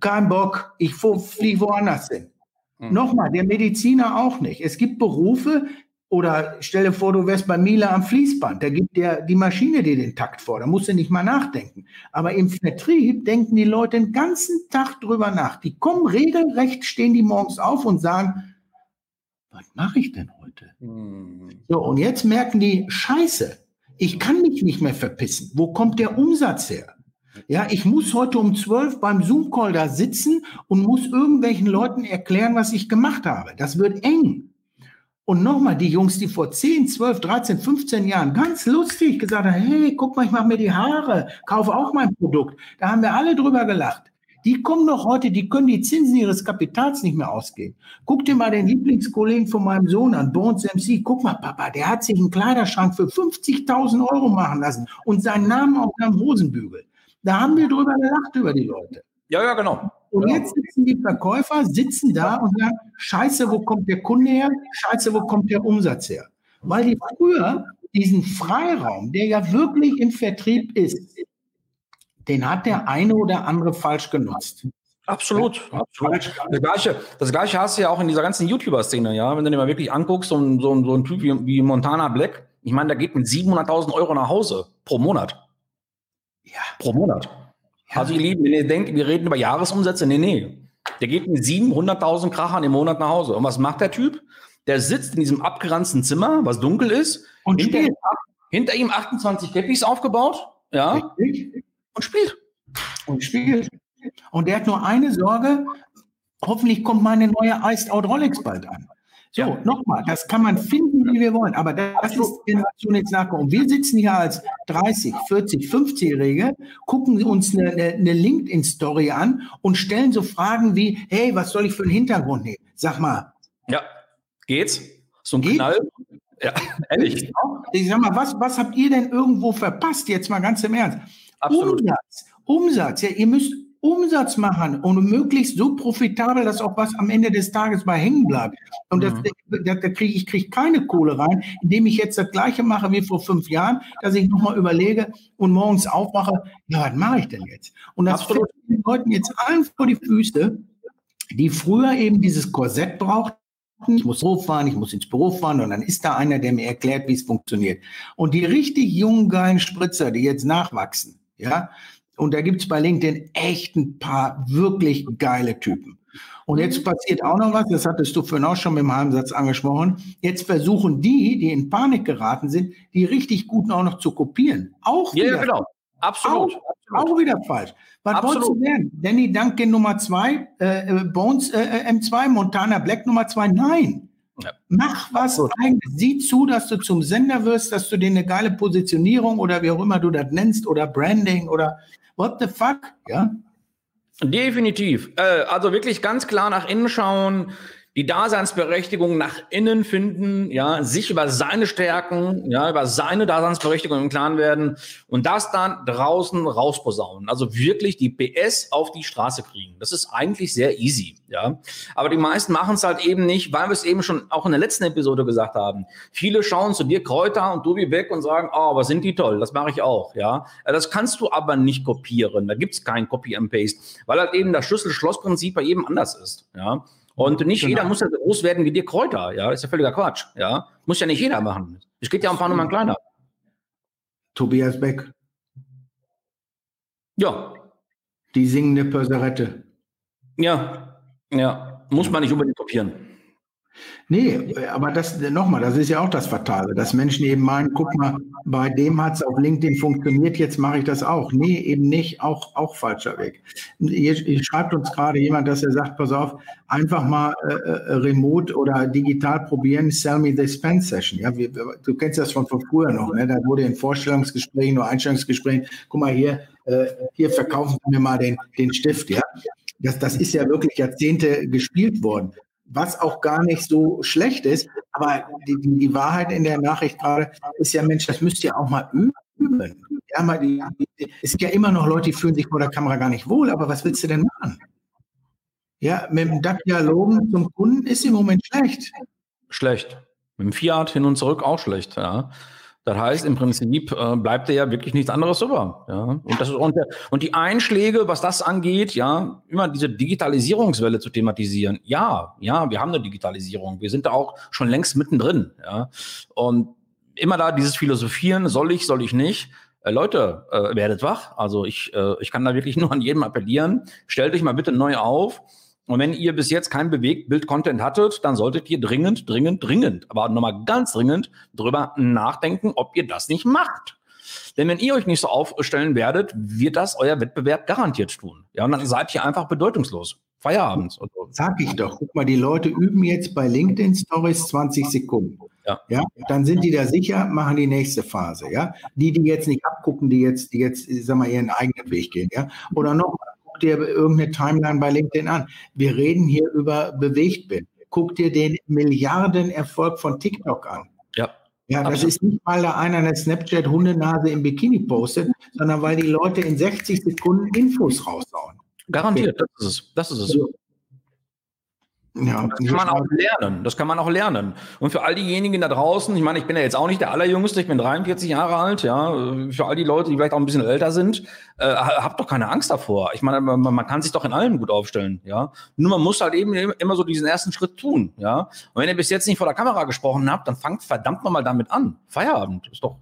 kein Bock, ich fliege woanders hin. Hm. Nochmal, der Mediziner auch nicht. Es gibt Berufe, oder stell dir vor, du wärst bei Miele am Fließband. Da gibt der die Maschine dir den Takt vor. Da musst du nicht mal nachdenken. Aber im Vertrieb denken die Leute den ganzen Tag drüber nach. Die kommen regelrecht, stehen die morgens auf und sagen, was mache ich denn heute? Hm. So, und jetzt merken die, scheiße, ich kann mich nicht mehr verpissen. Wo kommt der Umsatz her? Ja, ich muss heute um zwölf beim Zoom-Call da sitzen und muss irgendwelchen Leuten erklären, was ich gemacht habe. Das wird eng. Und nochmal, die Jungs, die vor 10, 12, 13, 15 Jahren ganz lustig gesagt haben, hey, guck mal, ich mache mir die Haare, kaufe auch mein Produkt. Da haben wir alle drüber gelacht. Die kommen doch heute, die können die Zinsen ihres Kapitals nicht mehr ausgeben. Guck dir mal den Lieblingskollegen von meinem Sohn an, Bones MC. Guck mal, Papa, der hat sich einen Kleiderschrank für 50.000 Euro machen lassen und seinen Namen auf seinem Hosenbügel. Da haben wir drüber gelacht über die Leute. Ja, ja, genau. Und jetzt sitzen die Verkäufer, sitzen da und sagen, scheiße, wo kommt der Kunde her? Scheiße, wo kommt der Umsatz her? Weil die früher diesen Freiraum, der ja wirklich im Vertrieb ist, den hat der eine oder andere falsch genutzt. Absolut, absolut. Das gleiche, das gleiche hast du ja auch in dieser ganzen YouTuber-Szene, ja. Wenn du dir mal wirklich anguckst, so ein, so ein, so ein Typ wie, wie Montana Black, ich meine, der geht mit 700.000 Euro nach Hause pro Monat. Ja. Pro Monat. Ja. Also, ihr Lieben, wenn ihr denkt, wir reden über Jahresumsätze, nee, nee. Der geht mit 700.000 Krachern im Monat nach Hause. Und was macht der Typ? Der sitzt in diesem abgeranzten Zimmer, was dunkel ist. Und hinter, ihm, hinter ihm 28 Cappies aufgebaut. Ja. Richtig und spielt. Und spielt. Und der hat nur eine Sorge, Hoffentlich kommt meine neue Iced Out Rolex bald an. So, ja. nochmal, das kann man finden, wie wir wollen, aber das Absolut. ist Generation jetzt nachkommen. Und wir sitzen hier als 30, 40, 50-Jährige, gucken uns eine, eine LinkedIn-Story an und stellen so Fragen wie, hey, was soll ich für einen Hintergrund nehmen? Sag mal. Ja, geht's? So ein Geht? Knall? Ja, ehrlich. Ich sag mal, was, was habt ihr denn irgendwo verpasst? Jetzt mal ganz im Ernst. Absolut. Umsatz, Umsatz. Ja, ihr müsst Umsatz machen und möglichst so profitabel, dass auch was am Ende des Tages mal hängen bleibt. Und das, mhm. da, da kriege ich krieg keine Kohle rein, indem ich jetzt das Gleiche mache wie vor fünf Jahren, dass ich nochmal überlege und morgens aufwache, ja, was mache ich denn jetzt? Und das fällt den Leuten jetzt allen vor die Füße, die früher eben dieses Korsett brauchten, ich muss hochfahren, ich muss ins Büro fahren und dann ist da einer, der mir erklärt, wie es funktioniert. Und die richtig jungen, geilen Spritzer, die jetzt nachwachsen, ja, und da gibt es bei LinkedIn echt ein paar wirklich geile Typen. Und jetzt mhm. passiert auch noch was, das hattest du vorhin auch schon mit dem Halbsatz angesprochen. Jetzt versuchen die, die in Panik geraten sind, die richtig guten auch noch zu kopieren. Auch ja, wieder. genau. Absolut. Auch, Absolut. auch wieder falsch. Was Absolut. wolltest du werden? Danny Duncan Nummer zwei, äh, äh Bones äh, äh M2, Montana Black Nummer zwei? Nein. Ja. Mach was eigenes. Sieh zu, dass du zum Sender wirst, dass du dir eine geile Positionierung oder wie auch immer du das nennst oder Branding oder what the fuck, ja? Definitiv. Äh, also wirklich ganz klar nach innen schauen, die Daseinsberechtigung nach innen finden, ja, sich über seine Stärken, ja, über seine Daseinsberechtigung im Klaren werden und das dann draußen rausposaunen. Also wirklich die PS auf die Straße kriegen. Das ist eigentlich sehr easy, ja. Aber die meisten machen es halt eben nicht, weil wir es eben schon auch in der letzten Episode gesagt haben. Viele schauen zu dir Kräuter und Dubi weg und sagen, oh, was sind die toll, das mache ich auch, ja. Das kannst du aber nicht kopieren. Da gibt es kein Copy and Paste, weil halt eben das Schlüssel-Schloss-Prinzip bei jedem anders ist, ja. Und nicht genau. jeder muss ja so groß werden wie dir Kräuter, ja, ist ja völliger Quatsch, ja. Muss ja nicht jeder machen. Es geht ja ein paar Nummern kleiner. Tobias Beck. Ja. Die singende Perserette. Ja, ja. Muss man nicht unbedingt kopieren. Nee, aber das nochmal, das ist ja auch das Fatale, dass Menschen eben meinen, guck mal, bei dem hat es auf LinkedIn funktioniert, jetzt mache ich das auch. Nee, eben nicht, auch, auch falscher Weg. Hier, hier schreibt uns gerade jemand, dass er sagt, pass auf, einfach mal äh, äh remote oder digital probieren, sell me the spend session. Ja, wir, du kennst das von, von früher noch, ne? da wurde in Vorstellungsgesprächen oder Einstellungsgesprächen, guck mal hier, äh, hier verkaufen wir mal den, den Stift, ja. Das, das ist ja wirklich Jahrzehnte gespielt worden was auch gar nicht so schlecht ist. Aber die, die Wahrheit in der Nachricht gerade ist ja, Mensch, das müsst ihr auch mal üben. Ja, mal die, es gibt ja immer noch Leute, die fühlen sich vor der Kamera gar nicht wohl, aber was willst du denn machen? Ja, mit dem Dialogen zum Kunden ist im Moment schlecht. Schlecht. Mit dem Fiat hin und zurück auch schlecht, ja. Das heißt, im Prinzip äh, bleibt ja wirklich nichts anderes über. Ja? Und, das ist, und, und die Einschläge, was das angeht, ja, immer diese Digitalisierungswelle zu thematisieren. Ja, ja, wir haben eine Digitalisierung. Wir sind da auch schon längst mittendrin. Ja? Und immer da dieses Philosophieren, soll ich, soll ich nicht. Äh, Leute, äh, werdet wach. Also ich, äh, ich kann da wirklich nur an jedem appellieren. Stellt euch mal bitte neu auf und wenn ihr bis jetzt kein Bewegtbild-Content hattet, dann solltet ihr dringend, dringend, dringend, aber nochmal ganz dringend drüber nachdenken, ob ihr das nicht macht. Denn wenn ihr euch nicht so aufstellen werdet, wird das euer Wettbewerb garantiert tun. Ja, und dann seid ihr einfach bedeutungslos. Feierabend. Sag ich doch. Guck mal, die Leute üben jetzt bei LinkedIn Stories 20 Sekunden. Ja. ja, dann sind die da sicher, machen die nächste Phase. Ja, die, die jetzt nicht abgucken, die jetzt, die jetzt, sag mal, ihren eigenen Weg gehen. Ja, oder noch guck dir irgendeine Timeline bei LinkedIn an. Wir reden hier über Bewegtbild. Guck dir den Milliardenerfolg von TikTok an. Ja. Ja, das Absolut. ist nicht, weil da einer eine Snapchat-Hundenase im Bikini postet, sondern weil die Leute in 60 Sekunden Infos raushauen. Garantiert, das ist es. Das ist es. Also, ja, das kann man auch lernen. Das kann man auch lernen. Und für all diejenigen da draußen, ich meine, ich bin ja jetzt auch nicht der Allerjüngste, ich bin 43 Jahre alt, ja. Für all die Leute, die vielleicht auch ein bisschen älter sind, äh, habt doch keine Angst davor. Ich meine, man, man, kann sich doch in allem gut aufstellen, ja. Nur man muss halt eben immer so diesen ersten Schritt tun, ja. Und wenn ihr bis jetzt nicht vor der Kamera gesprochen habt, dann fangt verdammt nochmal damit an. Feierabend ist doch.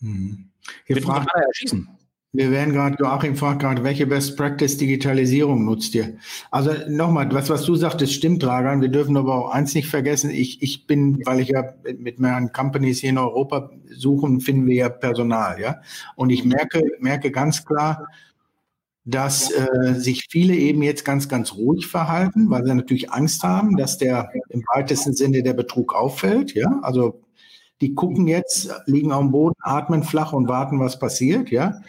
Hm. Hier fragt, erschießen. Wir werden gerade, Joachim fragt gerade, welche Best Practice Digitalisierung nutzt ihr? Also nochmal, was, was du sagtest, stimmt, Dragan. Wir dürfen aber auch eins nicht vergessen. Ich, ich bin, weil ich ja mit mehreren Companies hier in Europa suchen, finden wir ja Personal, ja. Und ich merke, merke ganz klar, dass äh, sich viele eben jetzt ganz, ganz ruhig verhalten, weil sie natürlich Angst haben, dass der im weitesten Sinne der Betrug auffällt. Ja, also die gucken jetzt, liegen auf dem Boden, atmen flach und warten, was passiert. Ja,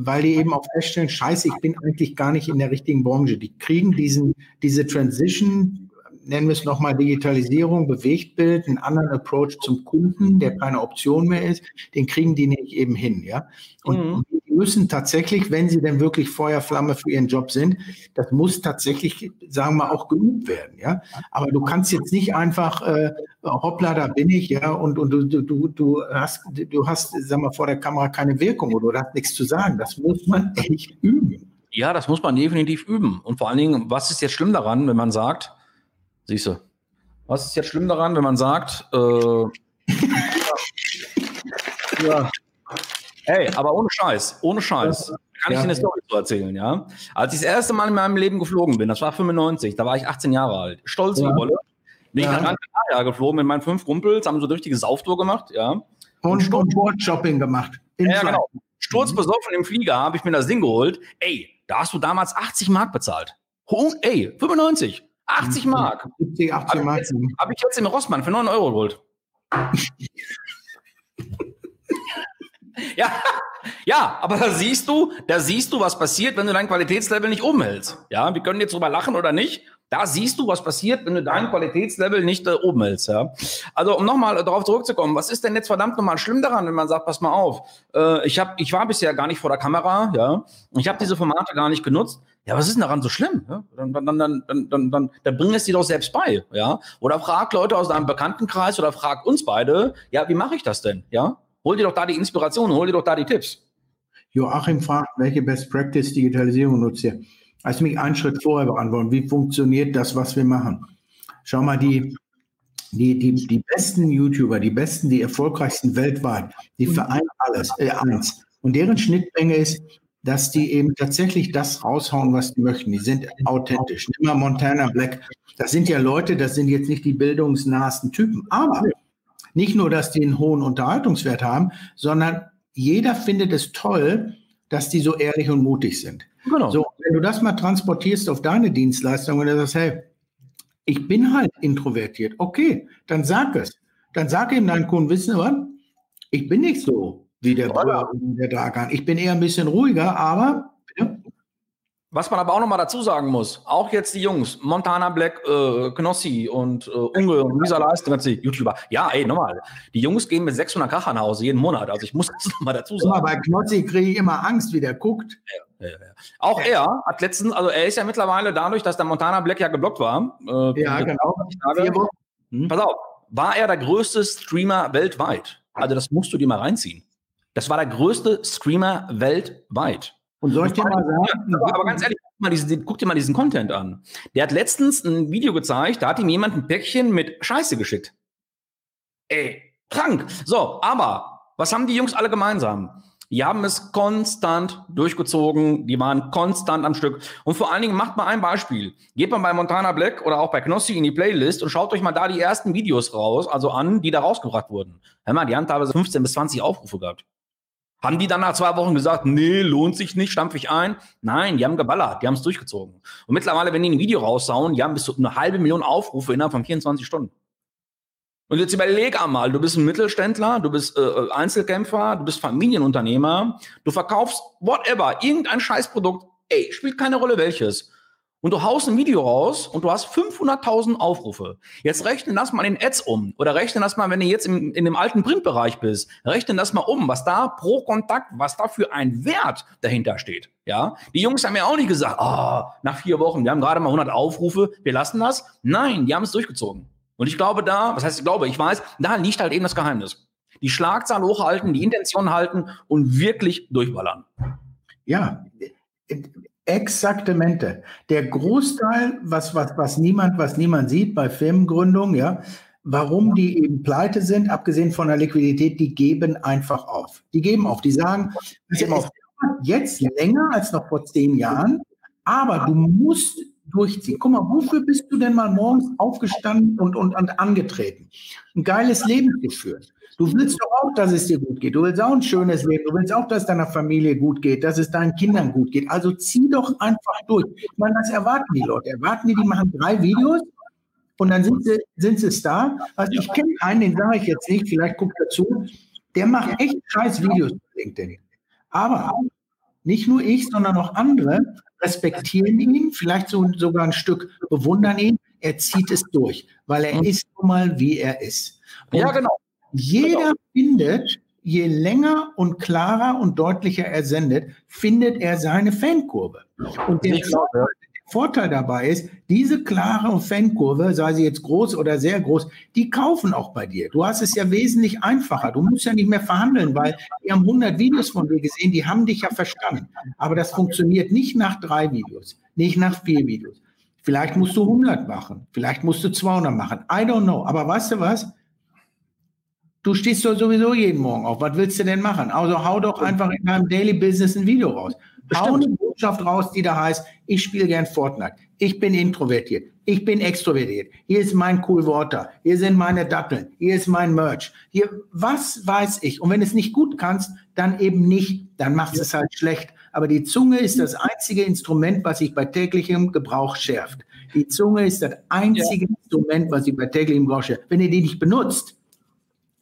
weil die eben auch feststellen, scheiße, ich bin eigentlich gar nicht in der richtigen Branche. Die kriegen diesen, diese Transition, nennen wir es nochmal Digitalisierung, Bewegtbild, einen anderen Approach zum Kunden, der keine Option mehr ist, den kriegen die nicht eben hin, ja. Und mhm. Müssen tatsächlich, wenn sie denn wirklich Feuerflamme für ihren Job sind, das muss tatsächlich, sagen wir, auch geübt werden, ja. Aber du kannst jetzt nicht einfach, äh, hoppla, da bin ich, ja, und, und du, du, du hast, du hast, sag mal, vor der Kamera keine Wirkung oder du hast nichts zu sagen. Das muss man echt üben. Ja, das muss man definitiv üben. Und vor allen Dingen, was ist jetzt schlimm daran, wenn man sagt, siehst du, was ist jetzt schlimm daran, wenn man sagt, äh, ja, Hey, aber ohne Scheiß, ohne Scheiß. Kann ich dir eine Story zu erzählen, ja? Als ich das erste Mal in meinem Leben geflogen bin, das war 95, da war ich 18 Jahre alt, stolz wie ja. Wolle, bin ja. ich nach Gran geflogen mit meinen fünf Kumpels, haben so eine richtige Sauftour gemacht, ja. Und, und Board-Shopping gemacht. Ja, genau. Sturzbesoffen im Flieger habe ich mir das Ding geholt. Ey, da hast du damals 80 Mark bezahlt. ey, 95, 80 Mark. 70, 80 Mark. Habe ich jetzt im Rossmann für 9 Euro geholt. Ja, ja, aber da siehst du, da siehst du, was passiert, wenn du dein Qualitätslevel nicht oben hältst. Ja, wir können jetzt drüber lachen oder nicht. Da siehst du, was passiert, wenn du dein Qualitätslevel nicht äh, oben hältst. Ja? Also, um nochmal darauf zurückzukommen, was ist denn jetzt verdammt nochmal schlimm daran, wenn man sagt, pass mal auf, äh, ich, hab, ich war bisher gar nicht vor der Kamera, ja, ich habe diese Formate gar nicht genutzt. Ja, was ist denn daran so schlimm? Ja? Dann, dann, dann, dann, dann, dann, dann bring es dir doch selbst bei, ja. Oder frag Leute aus deinem Bekanntenkreis oder frag uns beide, ja, wie mache ich das denn? Ja, Hol dir doch da die Inspiration, hol dir doch da die Tipps. Joachim fragt, welche Best Practice Digitalisierung nutzt ihr? Lass mich einen Schritt vorher beantworten. Wie funktioniert das, was wir machen? Schau mal, die, die, die, die besten YouTuber, die besten, die erfolgreichsten weltweit, die vereinen alles, äh, eins. Und deren Schnittmenge ist, dass die eben tatsächlich das raushauen, was die möchten. Die sind authentisch. Nimm mal Montana Black. Das sind ja Leute, das sind jetzt nicht die bildungsnahesten Typen, aber nicht nur, dass die einen hohen Unterhaltungswert haben, sondern jeder findet es toll, dass die so ehrlich und mutig sind. Genau. So, wenn du das mal transportierst auf deine Dienstleistung und du sagst, hey, ich bin halt introvertiert, okay, dann sag es. Dann sag ihm deinen Kunden, wissen Sie was? Ich bin nicht so wie der Bruder, der Dragan. Ich bin eher ein bisschen ruhiger, aber was man aber auch nochmal dazu sagen muss, auch jetzt die Jungs, Montana Black, äh, Knossi und äh, Unge und Lisa Leistung, ganze YouTuber. Ja, ey, nochmal. Die Jungs gehen mit 600 Kracher nach Hause jeden Monat. Also ich muss das nochmal dazu sagen. Aber bei Knossi kriege ich immer Angst, wie der guckt. Ja, ja, ja. Auch er hat letztens, also er ist ja mittlerweile dadurch, dass der Montana Black ja geblockt war. Äh, ja, genau. Tage, hm. Pass auf, war er der größte Streamer weltweit. Also das musst du dir mal reinziehen. Das war der größte Streamer weltweit. Und soll ich dir mal sagen? Aber, aber ganz ehrlich, guck, diesen, guck dir mal diesen Content an. Der hat letztens ein Video gezeigt, da hat ihm jemand ein Päckchen mit Scheiße geschickt. Ey, krank. So, aber was haben die Jungs alle gemeinsam? Die haben es konstant durchgezogen, die waren konstant am Stück. Und vor allen Dingen macht mal ein Beispiel. Geht mal bei Montana Black oder auch bei Knossi in die Playlist und schaut euch mal da die ersten Videos raus, also an, die da rausgebracht wurden. Hör mal, die haben teilweise 15 bis 20 Aufrufe gehabt. Haben die dann nach zwei Wochen gesagt, nee, lohnt sich nicht, stampfe ich ein? Nein, die haben geballert, die haben es durchgezogen. Und mittlerweile, wenn die ein Video raushauen, die haben bis zu eine halbe Million Aufrufe innerhalb von 24 Stunden. Und jetzt überleg einmal, du bist ein Mittelständler, du bist äh, Einzelkämpfer, du bist Familienunternehmer, du verkaufst whatever, irgendein Scheißprodukt, ey, spielt keine Rolle welches und du haust ein Video raus und du hast 500.000 Aufrufe. Jetzt rechne das mal in Ads um oder rechne das mal, wenn du jetzt im, in dem alten Printbereich bist, rechne das mal um, was da pro Kontakt, was da für ein Wert dahinter steht. Ja, die Jungs haben ja auch nicht gesagt, oh, nach vier Wochen, wir haben gerade mal 100 Aufrufe, wir lassen das. Nein, die haben es durchgezogen. Und ich glaube da, was heißt ich glaube, ich weiß, da liegt halt eben das Geheimnis. Die Schlagzahl hochhalten, die Intention halten und wirklich durchballern. Ja, Exaktamente. Der Großteil, was, was, was niemand, was niemand sieht bei Firmengründungen, ja, warum die eben pleite sind, abgesehen von der Liquidität, die geben einfach auf. Die geben auf. Die sagen, es ist jetzt länger als noch vor zehn Jahren, aber du musst durchziehen. Guck mal, wofür bist du denn mal morgens aufgestanden und, und, und angetreten? Ein geiles Leben geführt. Du willst doch auch, dass es dir gut geht. Du willst auch ein schönes Leben. Du willst auch, dass deiner Familie gut geht, dass es deinen Kindern gut geht. Also zieh doch einfach durch. Ich meine, was erwarten die Leute? Erwarten die, die machen drei Videos und dann sind sie, sind sie Star. Also ich kenne einen, den sage ich jetzt nicht, vielleicht guckt dazu, der macht echt scheiß Videos auf LinkedIn. Aber nicht nur ich, sondern auch andere respektieren ihn, vielleicht so, sogar ein Stück bewundern ihn. Er zieht es durch, weil er ist nun mal, wie er ist. Und ja, genau. Jeder findet, je länger und klarer und deutlicher er sendet, findet er seine Fankurve. Und der Vorteil, Vorteil dabei ist, diese klare Fankurve, sei sie jetzt groß oder sehr groß, die kaufen auch bei dir. Du hast es ja wesentlich einfacher. Du musst ja nicht mehr verhandeln, weil die haben 100 Videos von dir gesehen, die haben dich ja verstanden. Aber das funktioniert nicht nach drei Videos, nicht nach vier Videos. Vielleicht musst du 100 machen, vielleicht musst du 200 machen. I don't know. Aber weißt du was? Du stehst doch sowieso jeden Morgen auf. Was willst du denn machen? Also hau doch einfach in deinem Daily Business ein Video raus. Hau eine Botschaft raus, die da heißt, ich spiele gern Fortnite. Ich bin introvertiert. Ich bin extrovertiert. Hier ist mein Cool Water. Hier sind meine Datteln. Hier ist mein Merch. Hier, was weiß ich? Und wenn du es nicht gut kannst, dann eben nicht. Dann macht es halt schlecht. Aber die Zunge ist das einzige Instrument, was sich bei täglichem Gebrauch schärft. Die Zunge ist das einzige ja. Instrument, was sich bei täglichem Gebrauch schärft. Wenn ihr die nicht benutzt,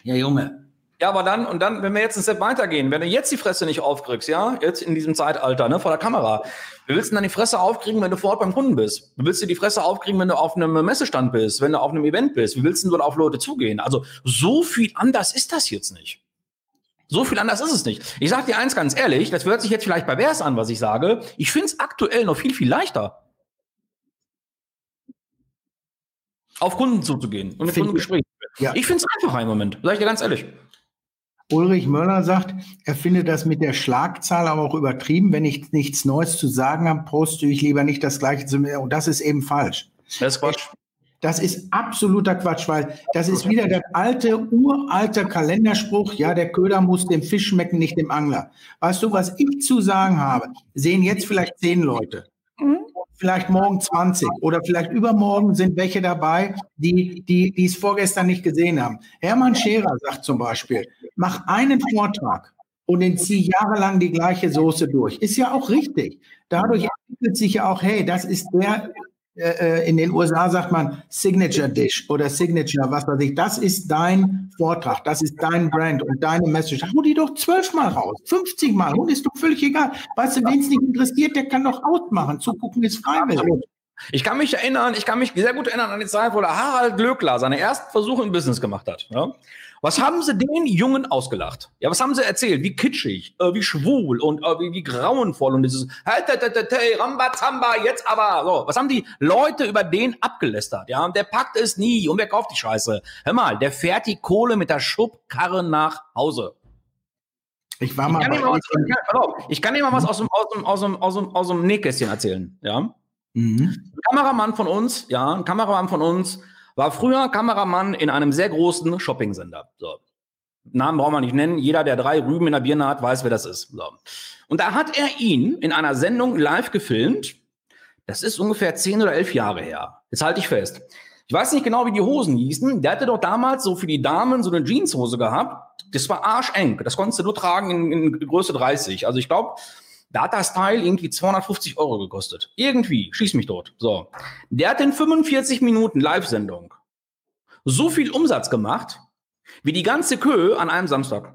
ja, Junge. Ja, aber dann, und dann, wenn wir jetzt einen Step weitergehen, wenn du jetzt die Fresse nicht aufkriegst, ja, jetzt in diesem Zeitalter, ne, vor der Kamera, wie willst du dann die Fresse aufkriegen, wenn du vor Ort beim Kunden bist? Wie willst du die Fresse aufkriegen, wenn du auf einem Messestand bist, wenn du auf einem Event bist? Wie willst du denn auf Leute zugehen? Also, so viel anders ist das jetzt nicht. So viel anders ist es nicht. Ich sag dir eins ganz ehrlich, das hört sich jetzt vielleicht bei Bärs an, was ich sage. Ich finde es aktuell noch viel, viel leichter. Auf Kunden zuzugehen und mit Kunden Gespräche ja. Ich finde es einfacher im Moment, sag ich dir ganz ehrlich. Ulrich Möller sagt, er findet das mit der Schlagzahl aber auch übertrieben. Wenn ich nichts Neues zu sagen habe, poste ich lieber nicht das Gleiche zu mir. Und das ist eben falsch. Das ist Quatsch. Das ist absoluter Quatsch, weil das ist wieder der alte, uralte Kalenderspruch, ja, der Köder muss dem Fisch schmecken, nicht dem Angler. Weißt du, was ich zu sagen habe, sehen jetzt vielleicht zehn Leute. Vielleicht morgen 20 oder vielleicht übermorgen sind welche dabei, die, die, die es vorgestern nicht gesehen haben. Hermann Scherer sagt zum Beispiel, mach einen Vortrag und den zieh jahrelang die gleiche Soße durch. Ist ja auch richtig. Dadurch entwickelt sich ja auch, hey, das ist der äh, äh, in den USA sagt man Signature Dish oder Signature, was weiß ich. Das ist dein Vortrag, das ist dein Brand und deine Message. Hau die doch zwölfmal raus, 50 Mal und ist doch völlig egal. Weißt du, wen es nicht interessiert, der kann doch ausmachen. Zugucken ist freiwillig. Ich kann mich erinnern, ich kann mich sehr gut erinnern an die Zeit, wo der Harald Glöckler seine ersten Versuche im Business gemacht hat. Ja? Was haben sie den Jungen ausgelacht? Ja, was haben sie erzählt? Wie kitschig, äh, wie schwul und äh, wie, wie, grauenvoll und dieses hey, Rambazamba, jetzt aber. So, was haben die Leute über den abgelästert? Ja, der packt es nie und wer kauft die Scheiße? Hör mal, der fährt die Kohle mit der Schubkarre nach Hause. Ich war mal. Ich kann, mal was, ich kann dir mal was aus dem, aus dem, aus dem, aus dem, aus dem Nähkästchen erzählen. Ja. Mhm. Ein Kameramann von uns, ja, ein Kameramann von uns war früher Kameramann in einem sehr großen Shopping-Sender. So. Namen brauchen wir nicht nennen. Jeder, der drei Rüben in der Birne hat, weiß, wer das ist. So. Und da hat er ihn in einer Sendung live gefilmt. Das ist ungefähr zehn oder elf Jahre her. Jetzt halte ich fest. Ich weiß nicht genau, wie die Hosen hießen. Der hatte doch damals so für die Damen so eine Jeanshose gehabt. Das war arscheng. Das konntest du nur tragen in, in Größe 30. Also ich glaube, Data-Style irgendwie 250 Euro gekostet. Irgendwie, schieß mich dort. So. Der hat in 45 Minuten Live-Sendung so viel Umsatz gemacht, wie die ganze Kö an einem Samstag.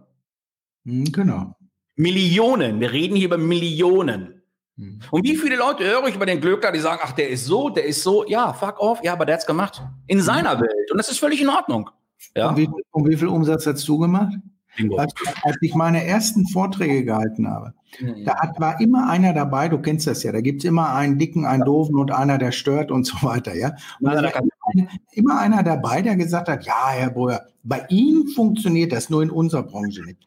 Hm, genau. Millionen. Wir reden hier über Millionen. Hm. Und wie viele Leute höre ich über den Glöckler, die sagen, ach, der ist so, der ist so, ja, fuck off, ja, aber der hat's gemacht. In hm. seiner Welt. Und das ist völlig in Ordnung. Ja. Und, wie, und wie viel Umsatz hast du gemacht? Als, als, ich meine ersten Vorträge gehalten habe, mhm. da hat, war immer einer dabei, du kennst das ja, da gibt es immer einen dicken, einen doofen und einer, der stört und so weiter, ja. Und da war immer, immer einer dabei, der gesagt hat, ja, Herr Breuer, bei Ihnen funktioniert das nur in unserer Branche nicht.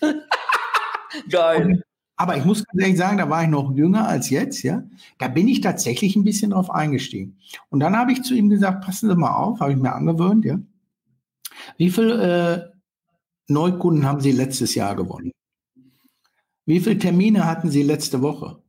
Geil. Aber ich muss ganz ehrlich sagen, da war ich noch jünger als jetzt, ja. Da bin ich tatsächlich ein bisschen drauf eingestiegen. Und dann habe ich zu ihm gesagt, passen Sie mal auf, habe ich mir angewöhnt, ja. Wie viel äh, Neukunden haben Sie letztes Jahr gewonnen? Wie viele Termine hatten Sie letzte Woche?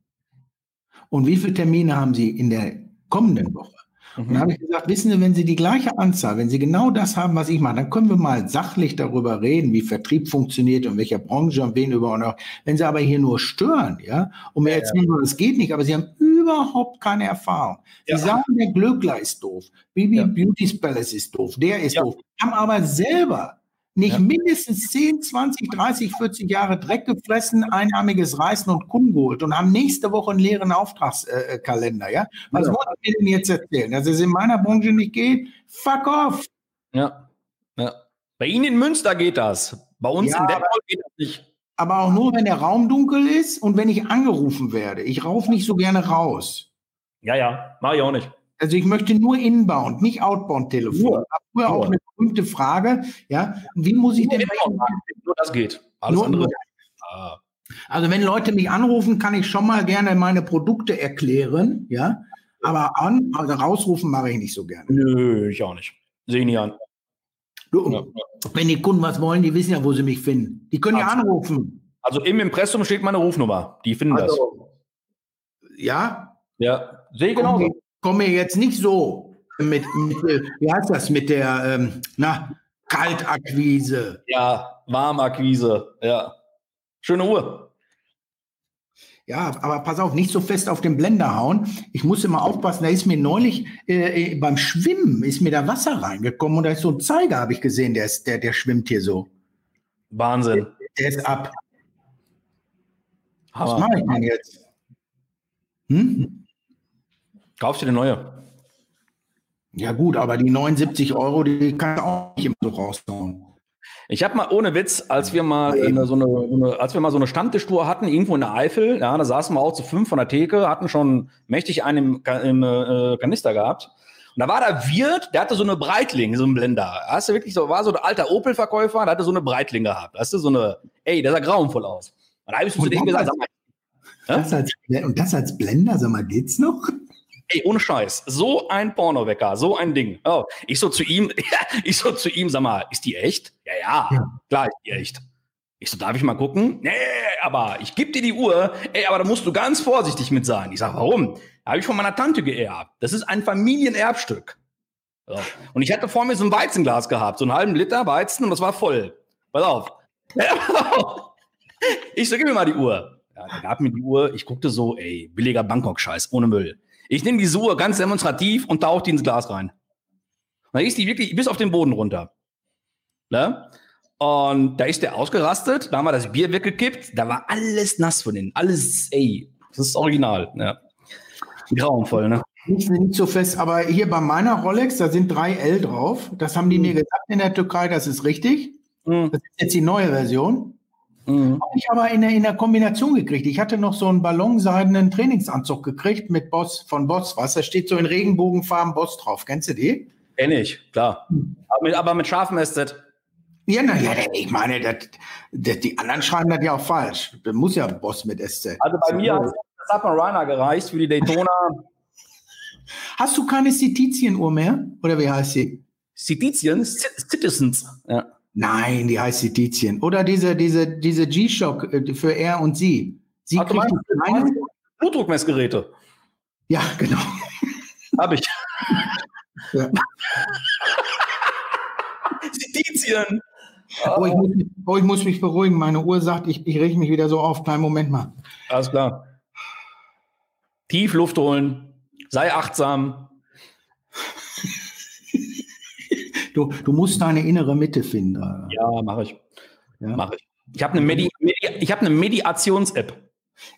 Und wie viele Termine haben Sie in der kommenden Woche? Und dann habe ich gesagt, wissen Sie, wenn Sie die gleiche Anzahl, wenn Sie genau das haben, was ich mache, dann können wir mal sachlich darüber reden, wie Vertrieb funktioniert und welcher Branche und wen über und auch. Wenn Sie aber hier nur stören, ja, und mir erzählen, ja. es geht nicht, aber Sie haben überhaupt keine Erfahrung. Sie ja. sagen, der Glöckler ist doof, Bibi ja. Beauty's Palace ist doof, der ist doof, haben aber selber nicht ja. mindestens 10, 20, 30, 40 Jahre Dreck gefressen, einarmiges Reißen und Kunden geholt und haben nächste Woche einen leeren Auftragskalender, ja? Was ja. wollen wir denn jetzt erzählen? Dass es in meiner Branche nicht geht? Fuck off! Ja. ja. Bei Ihnen in Münster geht das. Bei uns ja, in Detmold geht das nicht. Aber auch nur, wenn der Raum dunkel ist und wenn ich angerufen werde. Ich raufe nicht so gerne raus. Ja, ja, mache ich auch nicht. Also ich möchte nur inbound, nicht outbound Telefon. Früher auch eine berühmte Frage, ja, wie muss ich denn nur das geht. Alles nur, andere. Ah. Also wenn Leute mich anrufen, kann ich schon mal gerne meine Produkte erklären, ja, aber an, also rausrufen mache ich nicht so gerne. Nö, ich auch nicht. Sehe ich nicht an. Du, ja. Wenn die Kunden was wollen, die wissen ja, wo sie mich finden. Die können also, ja anrufen. Also im Impressum steht meine Rufnummer. Die finden also, das. Ja? Ja, sehe ich genauso komme jetzt nicht so mit, mit, wie heißt das, mit der ähm, na, Kaltakquise. Ja, Warmakquise, ja. Schöne Uhr. Ja, aber pass auf, nicht so fest auf den Blender hauen. Ich muss immer aufpassen, da ist mir neulich äh, beim Schwimmen, ist mir da Wasser reingekommen und da ist so ein Zeiger, habe ich gesehen, der, ist, der, der schwimmt hier so. Wahnsinn. Der, der ist ab. Was mache ich denn jetzt? Hm? Kaufst du eine neue? Ja gut, aber die 79 Euro, die kann ich auch nicht immer so raushauen. Ich habe mal ohne Witz, als wir mal eine, so, eine, eine, als wir mal so eine Stammtischtour hatten, irgendwo in der Eifel, ja, da saßen wir auch zu fünf von der Theke, hatten schon mächtig einen im, im äh, Kanister gehabt. Und da war der Wirt, der hatte so eine Breitling, so ein Blender. Hast du wirklich so, war so ein alter Opel-Verkäufer, der hatte so eine Breitling gehabt. Hast du so eine, ey, der sah grauenvoll aus. Und da habe ich zu dem gesagt, sag mal, das als, und das als Blender, sag mal, geht's noch? Ey, ohne Scheiß, so ein Pornowecker, so ein Ding. Oh, ich so zu ihm, ich so zu ihm, sag mal, ist die echt? Ja, ja, ja. klar ist die echt. Ich so, darf ich mal gucken? Nee, aber ich gebe dir die Uhr. Ey, aber da musst du ganz vorsichtig mit sein. Ich sag, warum? Habe ich von meiner Tante geerbt. Das ist ein Familienerbstück. So. Und ich hatte vor mir so ein Weizenglas gehabt, so einen halben Liter Weizen und das war voll. Pass auf. Ich so, gib mir mal die Uhr. Ja, er gab mir die Uhr. Ich guckte so, ey, billiger Bangkok-Scheiß, ohne Müll. Ich nehme die Suhe ganz demonstrativ und tauche die ins Glas rein. Und dann ist die wirklich bis auf den Boden runter. Ne? Und da ist der ausgerastet, da haben wir das Bier weggekippt, da war alles nass von innen. Alles, ey, das ist original. Ja. Grauenvoll, ne? Nicht, nicht so fest, aber hier bei meiner Rolex, da sind drei L drauf. Das haben die mhm. mir gesagt in der Türkei, das ist richtig. Mhm. Das ist jetzt die neue Version. Mhm. Habe ich aber in der, in der Kombination gekriegt. Ich hatte noch so einen ballonseidenen Trainingsanzug gekriegt mit Boss von Boss. Was? Da steht so in Regenbogenfarben Boss drauf. Kennst du die? Kenn ich, klar. Mhm. Aber mit, aber mit scharfem SZ. Ja, naja, ich meine, das, das, die anderen schreiben das ja auch falsch. Das muss ja Boss mit SZ. Also bei mir hat das Submariner gereicht für die Daytona. Hast du keine Citizien-Uhr mehr? Oder wie heißt sie? Citizien? Citizens. Ja. Nein, die heißt Citizien. Oder diese, diese, diese G-Shock äh, für er und sie. Sie Ach, kriegt meine Blutdruckmessgeräte. Ja, genau. Habe ich. Ja. Oh, ich muss, oh, ich muss mich beruhigen. Meine Uhr sagt, ich, ich reg mich wieder so auf. Kleinen Moment mal. Alles klar. Tief Luft holen. Sei achtsam. Du, du musst deine innere Mitte finden. Ja, mache ich. Ja? Mache ich. Ich habe eine, Medi Medi hab eine Mediations-App.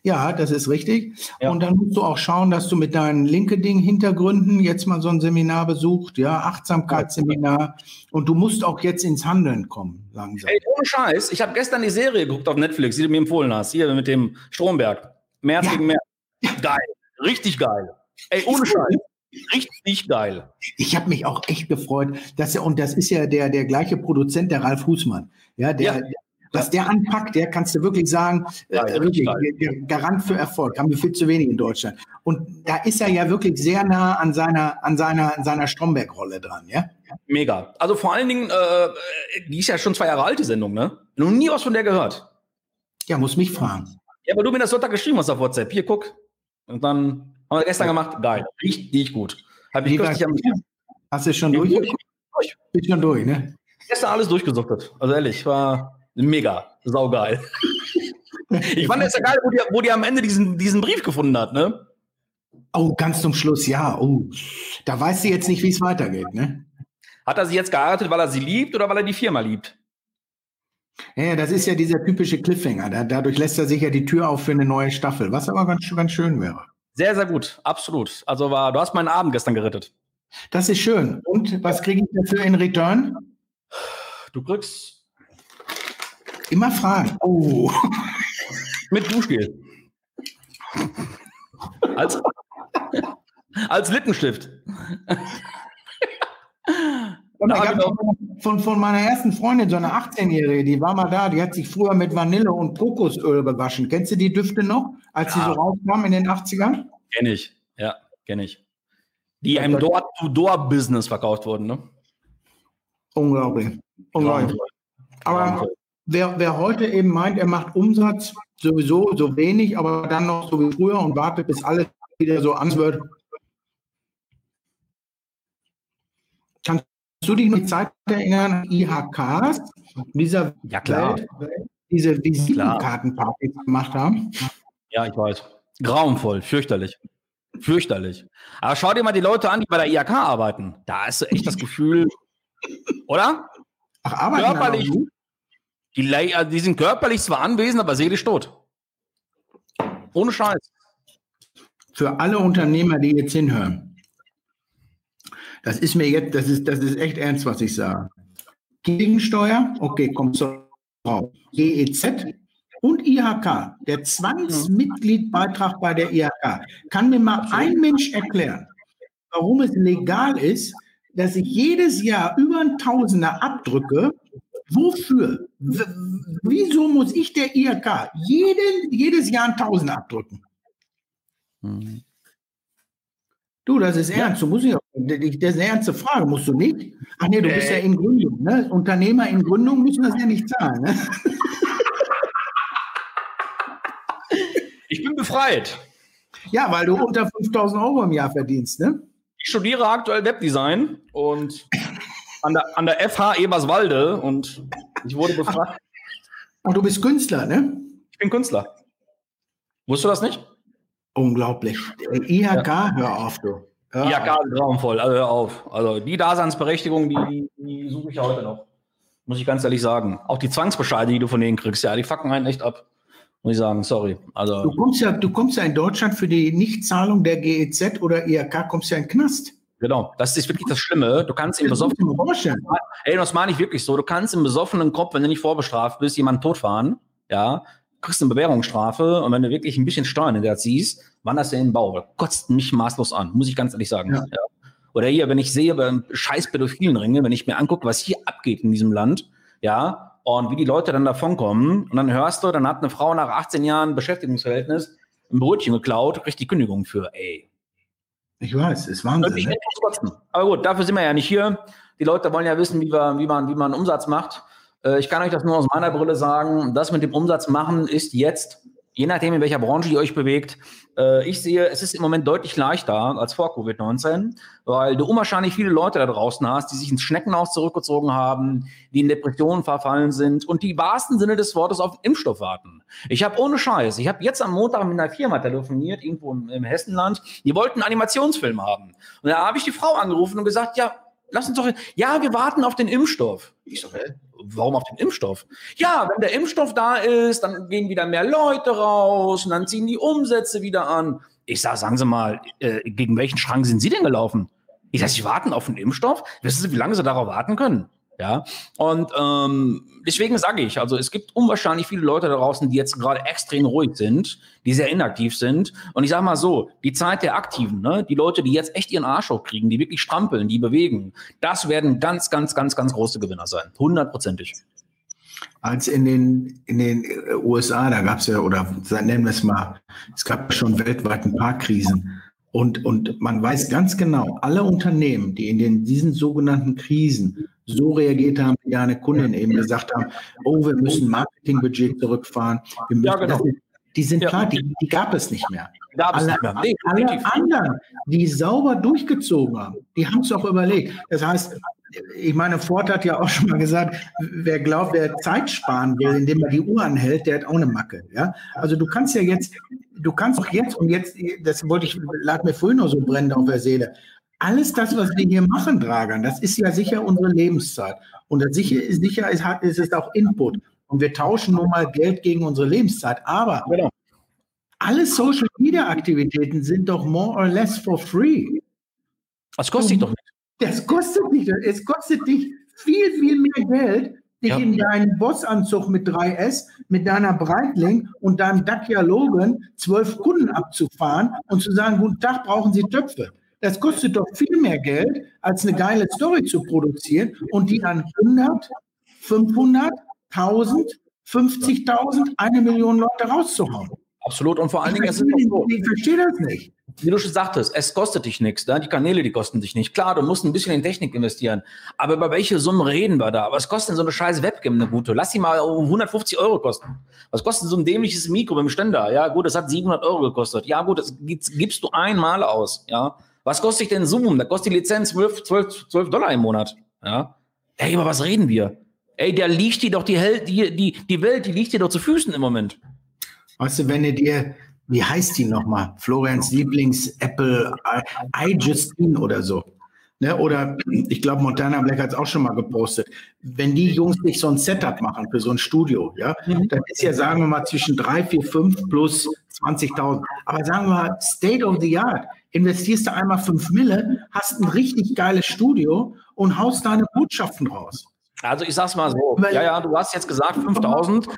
Ja, das ist richtig. Ja. Und dann musst du auch schauen, dass du mit deinen LinkedIn-Hintergründen jetzt mal so ein Seminar besucht, ja, Achtsamkeitsseminar. Und du musst auch jetzt ins Handeln kommen, langsam. Ey, ohne Scheiß. Ich habe gestern die Serie geguckt auf Netflix, die du mir empfohlen hast, hier mit dem Stromberg. März ja. gegen März. Geil. Richtig geil. Ey, ohne Scheiß. Richtig geil. Ich habe mich auch echt gefreut, dass er, und das ist ja der, der gleiche Produzent, der Ralf Husmann. Ja, der, ja. was der anpackt, der kannst du wirklich sagen, ja, äh, wirklich, der Garant für Erfolg. Haben wir viel zu wenig in Deutschland. Und da ist er ja wirklich sehr nah an seiner, an seiner, an seiner Stromberg-Rolle dran, ja? Mega. Also vor allen Dingen, äh, die ist ja schon zwei Jahre alt, die Sendung, ne? Noch nie was von der gehört. Ja, muss mich fragen. Ja, aber du mir das Sonntag geschrieben hast auf WhatsApp. Hier, guck. Und dann haben wir gestern gemacht, geil, richtig gut. Hab ich kürzlich am, Hast du schon durch? durch? Bin schon durch, ne? Gestern alles durchgesuchtet. Also ehrlich, war mega, saugeil. ich fand es ja geil, wo die, wo die am Ende diesen, diesen Brief gefunden hat, ne? Oh, ganz zum Schluss, ja. Oh, da weiß sie jetzt nicht, wie es weitergeht, ne? Hat er sie jetzt geheiratet, weil er sie liebt oder weil er die Firma liebt? Ja, das ist ja dieser typische Cliffhanger. Da, dadurch lässt er sich ja die Tür auf für eine neue Staffel, was aber ganz, ganz schön wäre. Sehr, sehr gut, absolut. Also war, du hast meinen Abend gestern gerettet. Das ist schön. Und was kriege ich dafür in Return? Du kriegst immer Fragen. Oh. Mit Duschgel. als, als Lippenstift. Und ich habe von, von meiner ersten Freundin, so eine 18-Jährige, die war mal da, die hat sich früher mit Vanille und Kokosöl bewaschen. Kennst du die Düfte noch, als ja. sie so rauskamen in den 80ern? Kenn ich, ja, kenne ich. Die im Door-to-Door-Business verkauft wurden, ne? Unglaublich. Unglaublich. Aber wer, wer heute eben meint, er macht Umsatz sowieso so wenig, aber dann noch so wie früher und wartet, bis alles wieder so an wird, kannst du dich noch Zeit erinnern, IHKs, dieser ja, klar. Welt, diese Visitenkartenpartys gemacht haben? Ja, ich weiß. Grauenvoll, fürchterlich. Fürchterlich. Aber schau dir mal die Leute an, die bei der IHK arbeiten. Da ist echt das Gefühl, oder? Ach, arbeiten körperlich. Die, also die sind körperlich zwar anwesend, aber seelisch tot. Ohne Scheiß. Für alle Unternehmer, die jetzt hinhören. Das ist mir jetzt, das ist, das ist echt ernst, was ich sage. Gegensteuer, okay, kommt so raus. GEZ und IHK, der Zwangsmitgliedbeitrag bei der IHK. Kann mir mal ein Mensch erklären, warum es legal ist, dass ich jedes Jahr über ein Tausender abdrücke? Wofür? W wieso muss ich der IHK jeden, jedes Jahr ein Tausender abdrücken? Mhm. Du, das ist ernst. Du musst nicht, das ist eine ernste Frage, musst du nicht? Ach nee, du bist ja in Gründung. Ne? Unternehmer in Gründung müssen das ja nicht zahlen. Ne? Ich bin befreit. Ja, weil du unter 5000 Euro im Jahr verdienst, ne? Ich studiere aktuell Webdesign und an der, an der FH Eberswalde und ich wurde befragt. Und du bist Künstler, ne? Ich bin Künstler. Wusstest du das nicht? Unglaublich. IHK, ja. hör auf, du. Hör IHK auf. ist traumvoll, also hör auf. Also die Daseinsberechtigung, die, die suche ich heute noch. Muss ich ganz ehrlich sagen. Auch die Zwangsbescheide, die du von denen kriegst, ja, die fucken einen echt ab. Muss ich sagen, sorry. Also, du, kommst ja, du kommst ja in Deutschland für die Nichtzahlung der GEZ oder IHK, kommst ja in den Knast. Genau, das ist wirklich das Schlimme. Du kannst im besoffenen Ey, das meine ich wirklich so. Du kannst im besoffenen Kopf, wenn du nicht vorbestraft bist, jemanden totfahren, ja, kriegst eine Bewährungsstrafe und wenn du wirklich ein bisschen Steuern in der ziehst, wanderst du in den Bau. Kotzt mich maßlos an, muss ich ganz ehrlich sagen. Ja. Ja. Oder hier, wenn ich sehe, beim scheiß pädophilen Ringe, wenn ich mir angucke, was hier abgeht in diesem Land, ja, und wie die Leute dann davonkommen. Und dann hörst du, dann hat eine Frau nach 18 Jahren Beschäftigungsverhältnis ein Brötchen geklaut, kriegt die Kündigung für, ey. Ich weiß, ist Wahnsinn. Ne? Aber gut, dafür sind wir ja nicht hier. Die Leute wollen ja wissen, wie, wir, wie, man, wie man Umsatz macht. Äh, ich kann euch das nur aus meiner Brille sagen. Das mit dem Umsatz machen ist jetzt je nachdem, in welcher Branche ihr euch bewegt. Äh, ich sehe, es ist im Moment deutlich leichter als vor Covid-19, weil du unwahrscheinlich viele Leute da draußen hast, die sich ins Schneckenhaus zurückgezogen haben, die in Depressionen verfallen sind und die wahrsten Sinne des Wortes auf Impfstoff warten. Ich habe ohne Scheiß, ich habe jetzt am Montag mit einer Firma telefoniert, irgendwo im, im Hessenland, die wollten einen Animationsfilm haben. Und da habe ich die Frau angerufen und gesagt, ja, lass uns doch, ja, wir warten auf den Impfstoff. Ich so, hä? warum auf den Impfstoff? Ja, wenn der Impfstoff da ist, dann gehen wieder mehr Leute raus und dann ziehen die Umsätze wieder an. Ich sage, sagen Sie mal, äh, gegen welchen Schrank sind Sie denn gelaufen? Ich sage, Sie warten auf den Impfstoff? Wissen Sie, wie lange Sie darauf warten können? Ja, und ähm, deswegen sage ich, also es gibt unwahrscheinlich viele Leute da draußen, die jetzt gerade extrem ruhig sind, die sehr inaktiv sind. Und ich sage mal so, die Zeit der Aktiven, ne, die Leute, die jetzt echt ihren Arsch hochkriegen, die wirklich strampeln, die bewegen, das werden ganz, ganz, ganz, ganz große Gewinner sein. Hundertprozentig. Als in den, in den äh, USA, da gab es ja, oder nennen wir es mal, es gab schon weltweit ein paar Krisen. Und, und man weiß ganz genau, alle Unternehmen, die in den, diesen sogenannten Krisen so reagiert haben, wie eine Kundin eben gesagt haben, oh, wir müssen Marketingbudget zurückfahren. Wir müssen, ja, genau. das, ist, Die sind ja. klar, die, die, gab es nicht mehr. Gab alle, nicht mehr. Nee, alle anderen, die sauber durchgezogen haben, die haben es auch überlegt. Das heißt, ich meine, Ford hat ja auch schon mal gesagt, wer glaubt, wer Zeit sparen will, indem er die Uhr anhält, der hat auch eine Macke. Ja? Also du kannst ja jetzt, du kannst auch jetzt, und jetzt, das wollte ich, lag mir früher noch so brennend auf der Seele, alles das, was wir hier machen, Dragan, das ist ja sicher unsere Lebenszeit. Und das sicher, sicher ist, ist es auch Input. Und wir tauschen nun mal Geld gegen unsere Lebenszeit. Aber genau. alle Social Media Aktivitäten sind doch more or less for free. Das kostet dich doch nicht. Das kostet nicht. Es kostet dich viel, viel mehr Geld, dich ja. in deinen Bossanzug mit 3S, mit deiner Breitling und deinem Dacia Logan zwölf Kunden abzufahren und zu sagen, guten Tag, brauchen Sie Töpfe. Das kostet doch viel mehr Geld, als eine geile Story zu produzieren und die an 100, 500, 1000, 50.000, eine Million Leute rauszuhauen. Absolut. Und vor allen Dingen. Ich verstehe das nicht. Wie du schon sagtest, es kostet dich nichts. Ne? Die Kanäle, die kosten dich nicht. Klar, du musst ein bisschen in Technik investieren. Aber über welche Summen reden wir da? Was kostet denn so eine scheiß Webcam, eine gute? Lass sie mal um 150 Euro kosten. Was kostet so ein dämliches Mikro beim Ständer? Ja, gut, das hat 700 Euro gekostet. Ja, gut, das gibst du einmal aus. Ja. Was kostet denn Zoom? Da kostet die Lizenz 12, 12, 12 Dollar im Monat. Ja. Ey, über was reden wir? Ey, da liegt dir doch die, die, die, die Welt, die liegt dir doch zu Füßen im Moment. Weißt du, wenn du dir, wie heißt die nochmal? Florians Lieblings-Apple iJustine oder so. Ne? Oder ich glaube, Montana Black hat es auch schon mal gepostet. Wenn die Jungs sich so ein Setup machen für so ein Studio, ja, mhm. dann ist ja, sagen wir mal, zwischen 3, 4, 5 plus 20.000. Aber sagen wir mal, State of the Art. Investierst du einmal 5 Mille, hast ein richtig geiles Studio und haust deine Botschaften raus. Also ich sag's mal so, ja, ja, du hast jetzt gesagt 5000.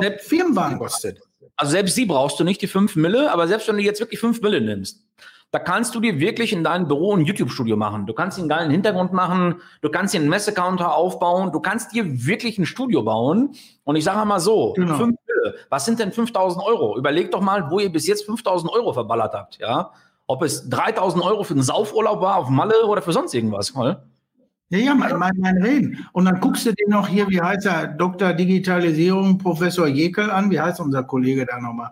Selbst Firmenwagen kostet. Also selbst sie brauchst du nicht, die 5 Mille, aber selbst wenn du jetzt wirklich 5 Mille nimmst, da kannst du dir wirklich in deinem Büro ein YouTube-Studio machen. Du kannst einen geilen Hintergrund machen, du kannst dir einen Messecounter aufbauen, du kannst dir wirklich ein Studio bauen. Und ich sage mal so, genau. 5 Mille, was sind denn 5000 Euro? Überleg doch mal, wo ihr bis jetzt 5000 Euro verballert habt, ja? Ob es 3000 Euro für einen Saufurlaub war auf Malle oder für sonst irgendwas, mal. Ja, ja, mein, mein, mein Reden. Und dann guckst du dir noch hier, wie heißt er, Dr. Digitalisierung, Professor Jekel an. Wie heißt unser Kollege da nochmal?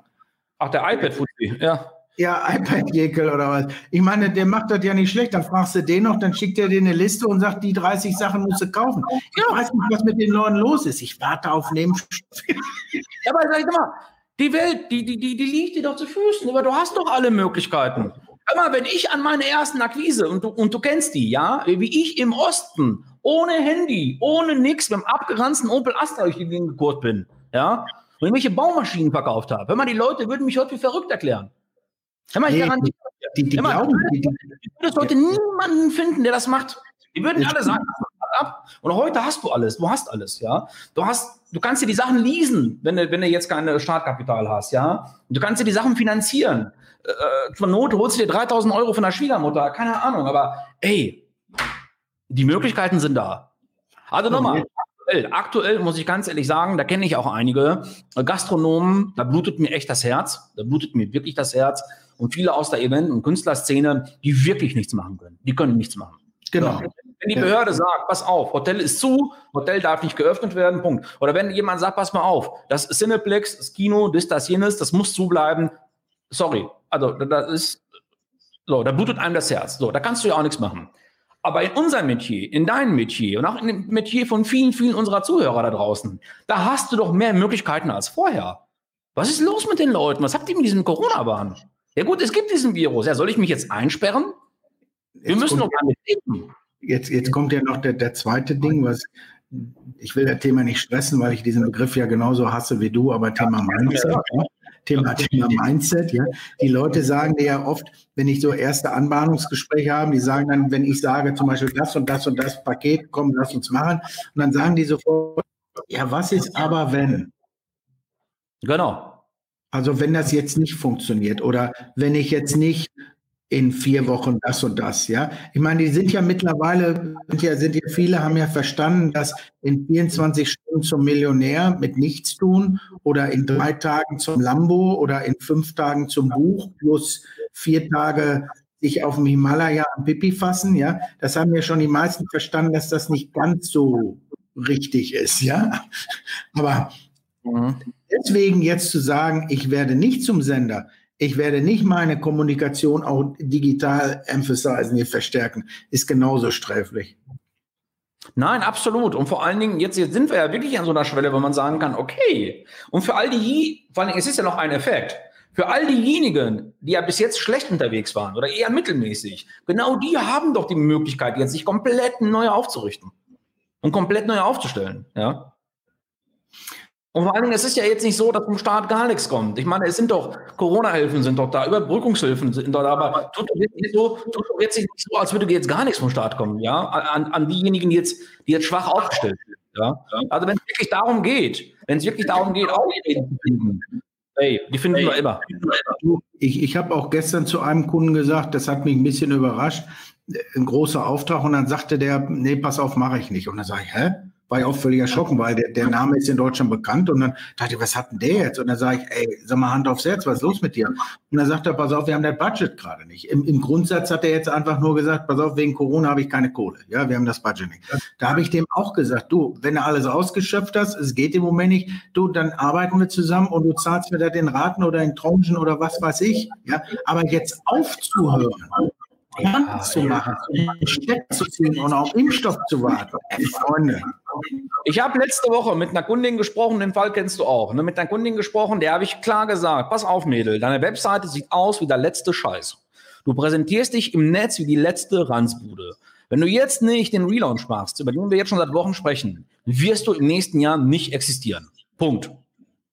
Ach, der iPad-Fuzzi, ja. Ja, iPad-Jekel oder was. Ich meine, der macht das ja nicht schlecht. Dann fragst du den noch, dann schickt er dir eine Liste und sagt, die 30 Sachen musst du kaufen. Ich ja. weiß nicht, was mit den Leuten los ist. Ich warte auf Nebenstoff. Ja, aber sag ich mal, die Welt, die, die, die, die liegt dir doch zu Füßen. Aber du hast doch alle Möglichkeiten. Mal, wenn ich an meine ersten Akquise, und du, und du kennst die, ja, wie ich im Osten, ohne Handy, ohne nix, mit dem abgeranzten Opel Astra durch die Gegend gekurt bin, ja, und irgendwelche Baumaschinen verkauft habe. Hör mal, die Leute würden mich heute für verrückt erklären. Hör mal, ich nee, garantiere die, die, die, mal, glauben, die, die, du würdest heute niemanden finden, der das macht. Die würden alle sagen, ab. Und heute hast du alles. Du hast alles, ja. Du hast, du kannst dir die Sachen leasen, wenn du, wenn du jetzt keine Startkapital hast, ja. Und du kannst dir die Sachen finanzieren. Äh, zur Not holst du dir 3000 Euro von der Schwiegermutter, keine Ahnung, aber ey, die Möglichkeiten sind da. Also nochmal, aktuell, aktuell muss ich ganz ehrlich sagen, da kenne ich auch einige Gastronomen, da blutet mir echt das Herz, da blutet mir wirklich das Herz und viele aus der Event- und Künstlerszene, die wirklich nichts machen können. Die können nichts machen. Genau. Wenn die Behörde sagt, pass auf, Hotel ist zu, Hotel darf nicht geöffnet werden, Punkt. Oder wenn jemand sagt, pass mal auf, das Cineplex, das Kino, das, das, jenes, das muss zubleiben. Sorry, also das ist, so, da blutet einem das Herz. So, da kannst du ja auch nichts machen. Aber in unserem Metier, in deinem Metier und auch in dem Metier von vielen, vielen unserer Zuhörer da draußen, da hast du doch mehr Möglichkeiten als vorher. Was ist los mit den Leuten? Was habt ihr mit diesem Corona-Wahn? Ja gut, es gibt diesen Virus. Ja, soll ich mich jetzt einsperren? Wir jetzt müssen doch damit leben. Jetzt, jetzt kommt ja noch der, der zweite Ding, was ich will das Thema nicht stressen, weil ich diesen Begriff ja genauso hasse wie du, aber Thema Mindset. Ja. Thema, Thema Mindset, ja. Die Leute sagen dir ja oft, wenn ich so erste Anbahnungsgespräche habe, die sagen dann, wenn ich sage zum Beispiel das und das und das Paket, komm, lass uns machen. Und dann sagen die sofort, ja, was ist aber wenn? Genau. Also wenn das jetzt nicht funktioniert oder wenn ich jetzt nicht in vier Wochen das und das, ja. Ich meine, die sind ja mittlerweile, sind ja, sind ja viele, haben ja verstanden, dass in 24 Stunden zum Millionär mit nichts tun oder in drei Tagen zum Lambo oder in fünf Tagen zum Buch plus vier Tage sich auf dem Himalaya am Pipi fassen, ja. Das haben ja schon die meisten verstanden, dass das nicht ganz so richtig ist, ja. Aber Mhm. Deswegen jetzt zu sagen, ich werde nicht zum Sender, ich werde nicht meine Kommunikation auch digital emphasizen, hier verstärken, ist genauso sträflich. Nein, absolut. Und vor allen Dingen, jetzt, jetzt sind wir ja wirklich an so einer Schwelle, wo man sagen kann, okay. Und für all die, vor allen Dingen, es ist ja noch ein Effekt. Für all diejenigen, die ja bis jetzt schlecht unterwegs waren oder eher mittelmäßig, genau die haben doch die Möglichkeit, jetzt sich komplett neu aufzurichten und komplett neu aufzustellen. Ja. Und vor allen Dingen, es ist ja jetzt nicht so, dass vom Staat gar nichts kommt. Ich meine, es sind doch, Corona-Hilfen sind doch da, Überbrückungshilfen sind doch da, aber tut doch jetzt nicht so, tut doch jetzt nicht so, als würde jetzt gar nichts vom Staat kommen, ja, an, an diejenigen, die jetzt, die jetzt schwach aufgestellt sind, ja. Also wenn es wirklich darum geht, wenn es wirklich darum geht, Ausreden zu finden, hey, die finden wir immer. Ich, ich habe auch gestern zu einem Kunden gesagt, das hat mich ein bisschen überrascht, ein großer Auftrag und dann sagte der, nee, pass auf, mache ich nicht. Und dann sage ich, hä? War ich auch völlig erschrocken, weil der, der Name ist in Deutschland bekannt. Und dann dachte ich, was hat denn der jetzt? Und dann sage ich, ey, sag mal Hand aufs Herz, was ist los mit dir? Und dann sagt er, pass auf, wir haben das Budget gerade nicht. Im, Im Grundsatz hat er jetzt einfach nur gesagt, pass auf, wegen Corona habe ich keine Kohle. Ja, wir haben das Budget nicht. Da habe ich dem auch gesagt, du, wenn du alles ausgeschöpft hast, es geht im Moment nicht, du, dann arbeiten wir zusammen und du zahlst mir da den Raten oder in Tranchen oder was weiß ich. Ja, aber jetzt aufzuhören, ja, zu machen, Steck zu ziehen und auf Impfstoff zu warten. Freunde. Ich habe letzte Woche mit einer Kundin gesprochen, den Fall kennst du auch, ne, mit einer Kundin gesprochen, der habe ich klar gesagt, pass auf Mädel, deine Webseite sieht aus wie der letzte Scheiß. Du präsentierst dich im Netz wie die letzte Ranzbude. Wenn du jetzt nicht den Relaunch machst, über den wir jetzt schon seit Wochen sprechen, wirst du im nächsten Jahr nicht existieren. Punkt.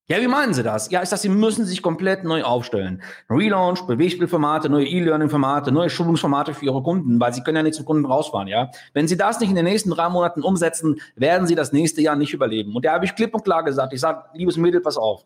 Ja, wie meinen Sie das? Ja, ist das, Sie müssen sich komplett neu aufstellen. Relaunch, Bewegspielformate, neue E-Learning-Formate, neue Schulungsformate für Ihre Kunden, weil Sie können ja nicht zum Kunden rausfahren, ja. Wenn Sie das nicht in den nächsten drei Monaten umsetzen, werden Sie das nächste Jahr nicht überleben. Und da habe ich klipp und klar gesagt, ich sage, liebes Mädel, pass auf.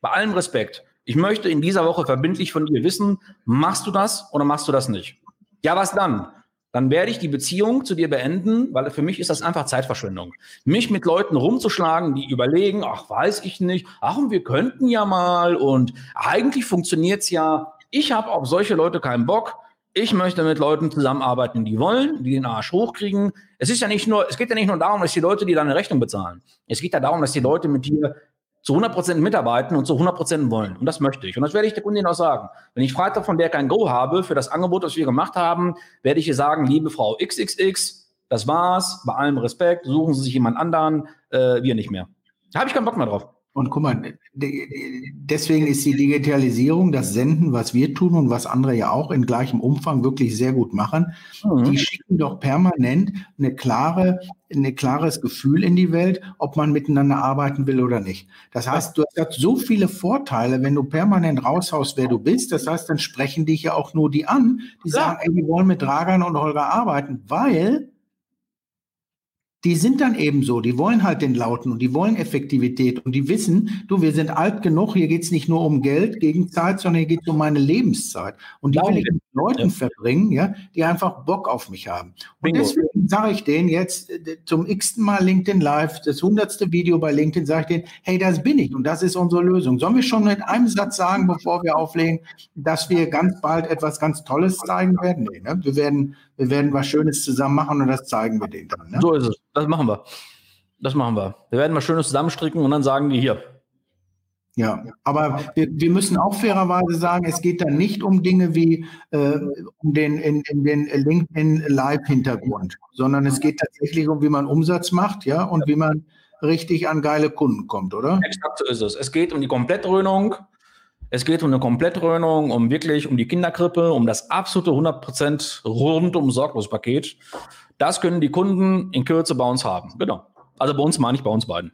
Bei allem Respekt. Ich möchte in dieser Woche verbindlich von dir wissen, machst du das oder machst du das nicht? Ja, was dann? Dann werde ich die Beziehung zu dir beenden, weil für mich ist das einfach Zeitverschwendung. Mich mit Leuten rumzuschlagen, die überlegen, ach, weiß ich nicht, ach, und wir könnten ja mal und eigentlich funktioniert's ja. Ich habe auf solche Leute keinen Bock. Ich möchte mit Leuten zusammenarbeiten, die wollen, die den Arsch hochkriegen. Es ist ja nicht nur, es geht ja nicht nur darum, dass die Leute dir deine Rechnung bezahlen. Es geht ja darum, dass die Leute mit dir zu 100% mitarbeiten und zu 100% wollen. Und das möchte ich. Und das werde ich der Kundin auch sagen. Wenn ich Freitag von der kein Go habe für das Angebot, das wir gemacht haben, werde ich ihr sagen, liebe Frau XXX, das war's, bei allem Respekt, suchen Sie sich jemand anderen, äh, wir nicht mehr. Da habe ich keinen Bock mehr drauf. Und guck mal, deswegen ist die Digitalisierung, das Senden, was wir tun und was andere ja auch in gleichem Umfang wirklich sehr gut machen, mhm. die schicken doch permanent eine klare, ein klares Gefühl in die Welt, ob man miteinander arbeiten will oder nicht. Das heißt, du hast so viele Vorteile, wenn du permanent raushaust, wer du bist. Das heißt, dann sprechen dich ja auch nur die an, die ja. sagen, ey, die wollen mit Dragan und Holger arbeiten, weil die sind dann eben so, die wollen halt den Lauten und die wollen Effektivität und die wissen, du, wir sind alt genug, hier geht's nicht nur um Geld gegen Zeit, sondern hier geht's um meine Lebenszeit. Und die will ich mit Leuten ja. verbringen, ja, die einfach Bock auf mich haben. Und deswegen sage ich denen jetzt äh, zum x Mal LinkedIn Live, das hundertste Video bei LinkedIn, sage ich denen, hey, das bin ich und das ist unsere Lösung. Sollen wir schon mit einem Satz sagen, bevor wir auflegen, dass wir ganz bald etwas ganz Tolles zeigen werden? Nee, ne? Wir werden wir werden was Schönes zusammen machen und das zeigen wir denen dann. Ne? So ist es. Das machen wir. Das machen wir. Wir werden was Schönes zusammenstricken und dann sagen die hier. Ja, aber wir, wir müssen auch fairerweise sagen, es geht dann nicht um Dinge wie äh, um den, in, in den LinkedIn Live-Hintergrund, sondern es geht tatsächlich um, wie man Umsatz macht, ja, und wie man richtig an geile Kunden kommt, oder? Exakt so ist es. Es geht um die Komplettdröhnung es geht um eine Komplettröhnung, um wirklich um die Kinderkrippe, um das absolute 100% rundum sorglos Paket. Das können die Kunden in Kürze bei uns haben. Genau. Also bei uns meine ich bei uns beiden.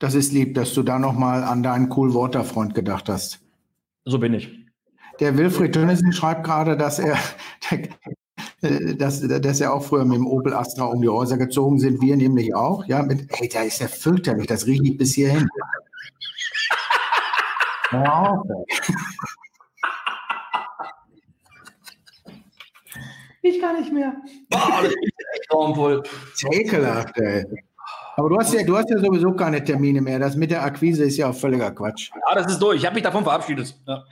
Das ist lieb, dass du da nochmal an deinen Cool Water Freund gedacht hast. So bin ich. Der Wilfried Tönnissen schreibt gerade, dass er, dass, dass er auch früher mit dem Opel Astra um die Häuser gezogen sind. Wir nämlich auch. Ja, mit, hey, der ist ja fürchterlich, das riecht nicht bis hierhin. Ich kann nicht mehr. Boah, das ist echt traumvoll. Ekelhaft, ey. Aber du hast, ja, du hast ja sowieso keine Termine mehr. Das mit der Akquise ist ja auch völliger Quatsch. Ja, das ist durch. Ich habe mich davon verabschiedet. Ja.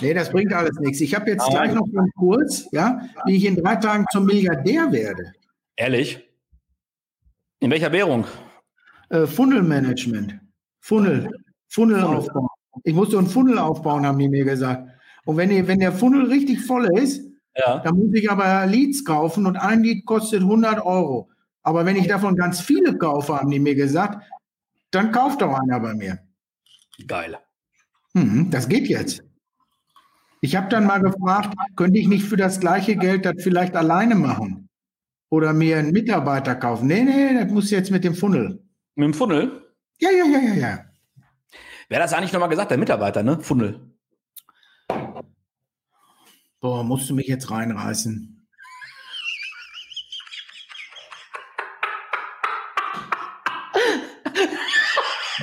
Nee, das bringt alles nichts. Ich habe jetzt ah, gleich noch einen Kurs, ja, wie ich in drei Tagen zum Milliardär werde. Ehrlich? In welcher Währung? Äh, Funnelmanagement. Funnel. Funnel, Funnel. aufbauen. Ich muss so einen Funnel aufbauen, haben die mir gesagt. Und wenn, wenn der Funnel richtig voll ist, Ja. dann muss ich aber Leads kaufen und ein Lead kostet 100 Euro. Aber wenn ich davon ganz viele kaufe, haben die mir gesagt, dann kauft doch einer bei mir. Geil. Hm, das geht jetzt. Ich habe dann mal gefragt, könnte ich nicht für das gleiche Geld das vielleicht alleine machen? Oder mir einen Mitarbeiter kaufen? Nee, nee, das muss jetzt mit dem Funnel. Mit dem Funnel. Ja, ja, ja, ja, ja. Wer hat das eigentlich nochmal gesagt? Der Mitarbeiter, ne? Funnel. Boah, musst du mich jetzt reinreißen.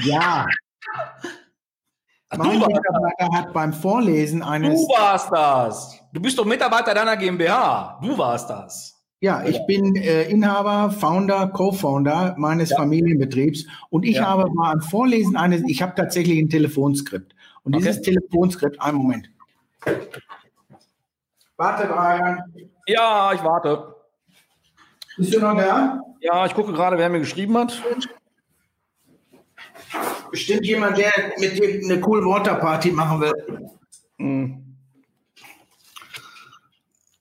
Ja, Ach, mein Mitarbeiter hat beim Vorlesen eines, du warst das. Du bist doch Mitarbeiter deiner GmbH. Du warst das. Ja, ich bin äh, Inhaber, Founder, Co-Founder meines Familienbetriebs und ich Ja. habe beim Vorlesen eines, ich habe tatsächlich ein Telefonskript und dieses Okay. Telefonskript, einen Moment. Warte, Brian, Ja, ich warte. bist du noch da? Ja, ich gucke gerade, wer mir geschrieben hat. Bestimmt jemand, der mit dir eine cool Waterparty machen will. Hm.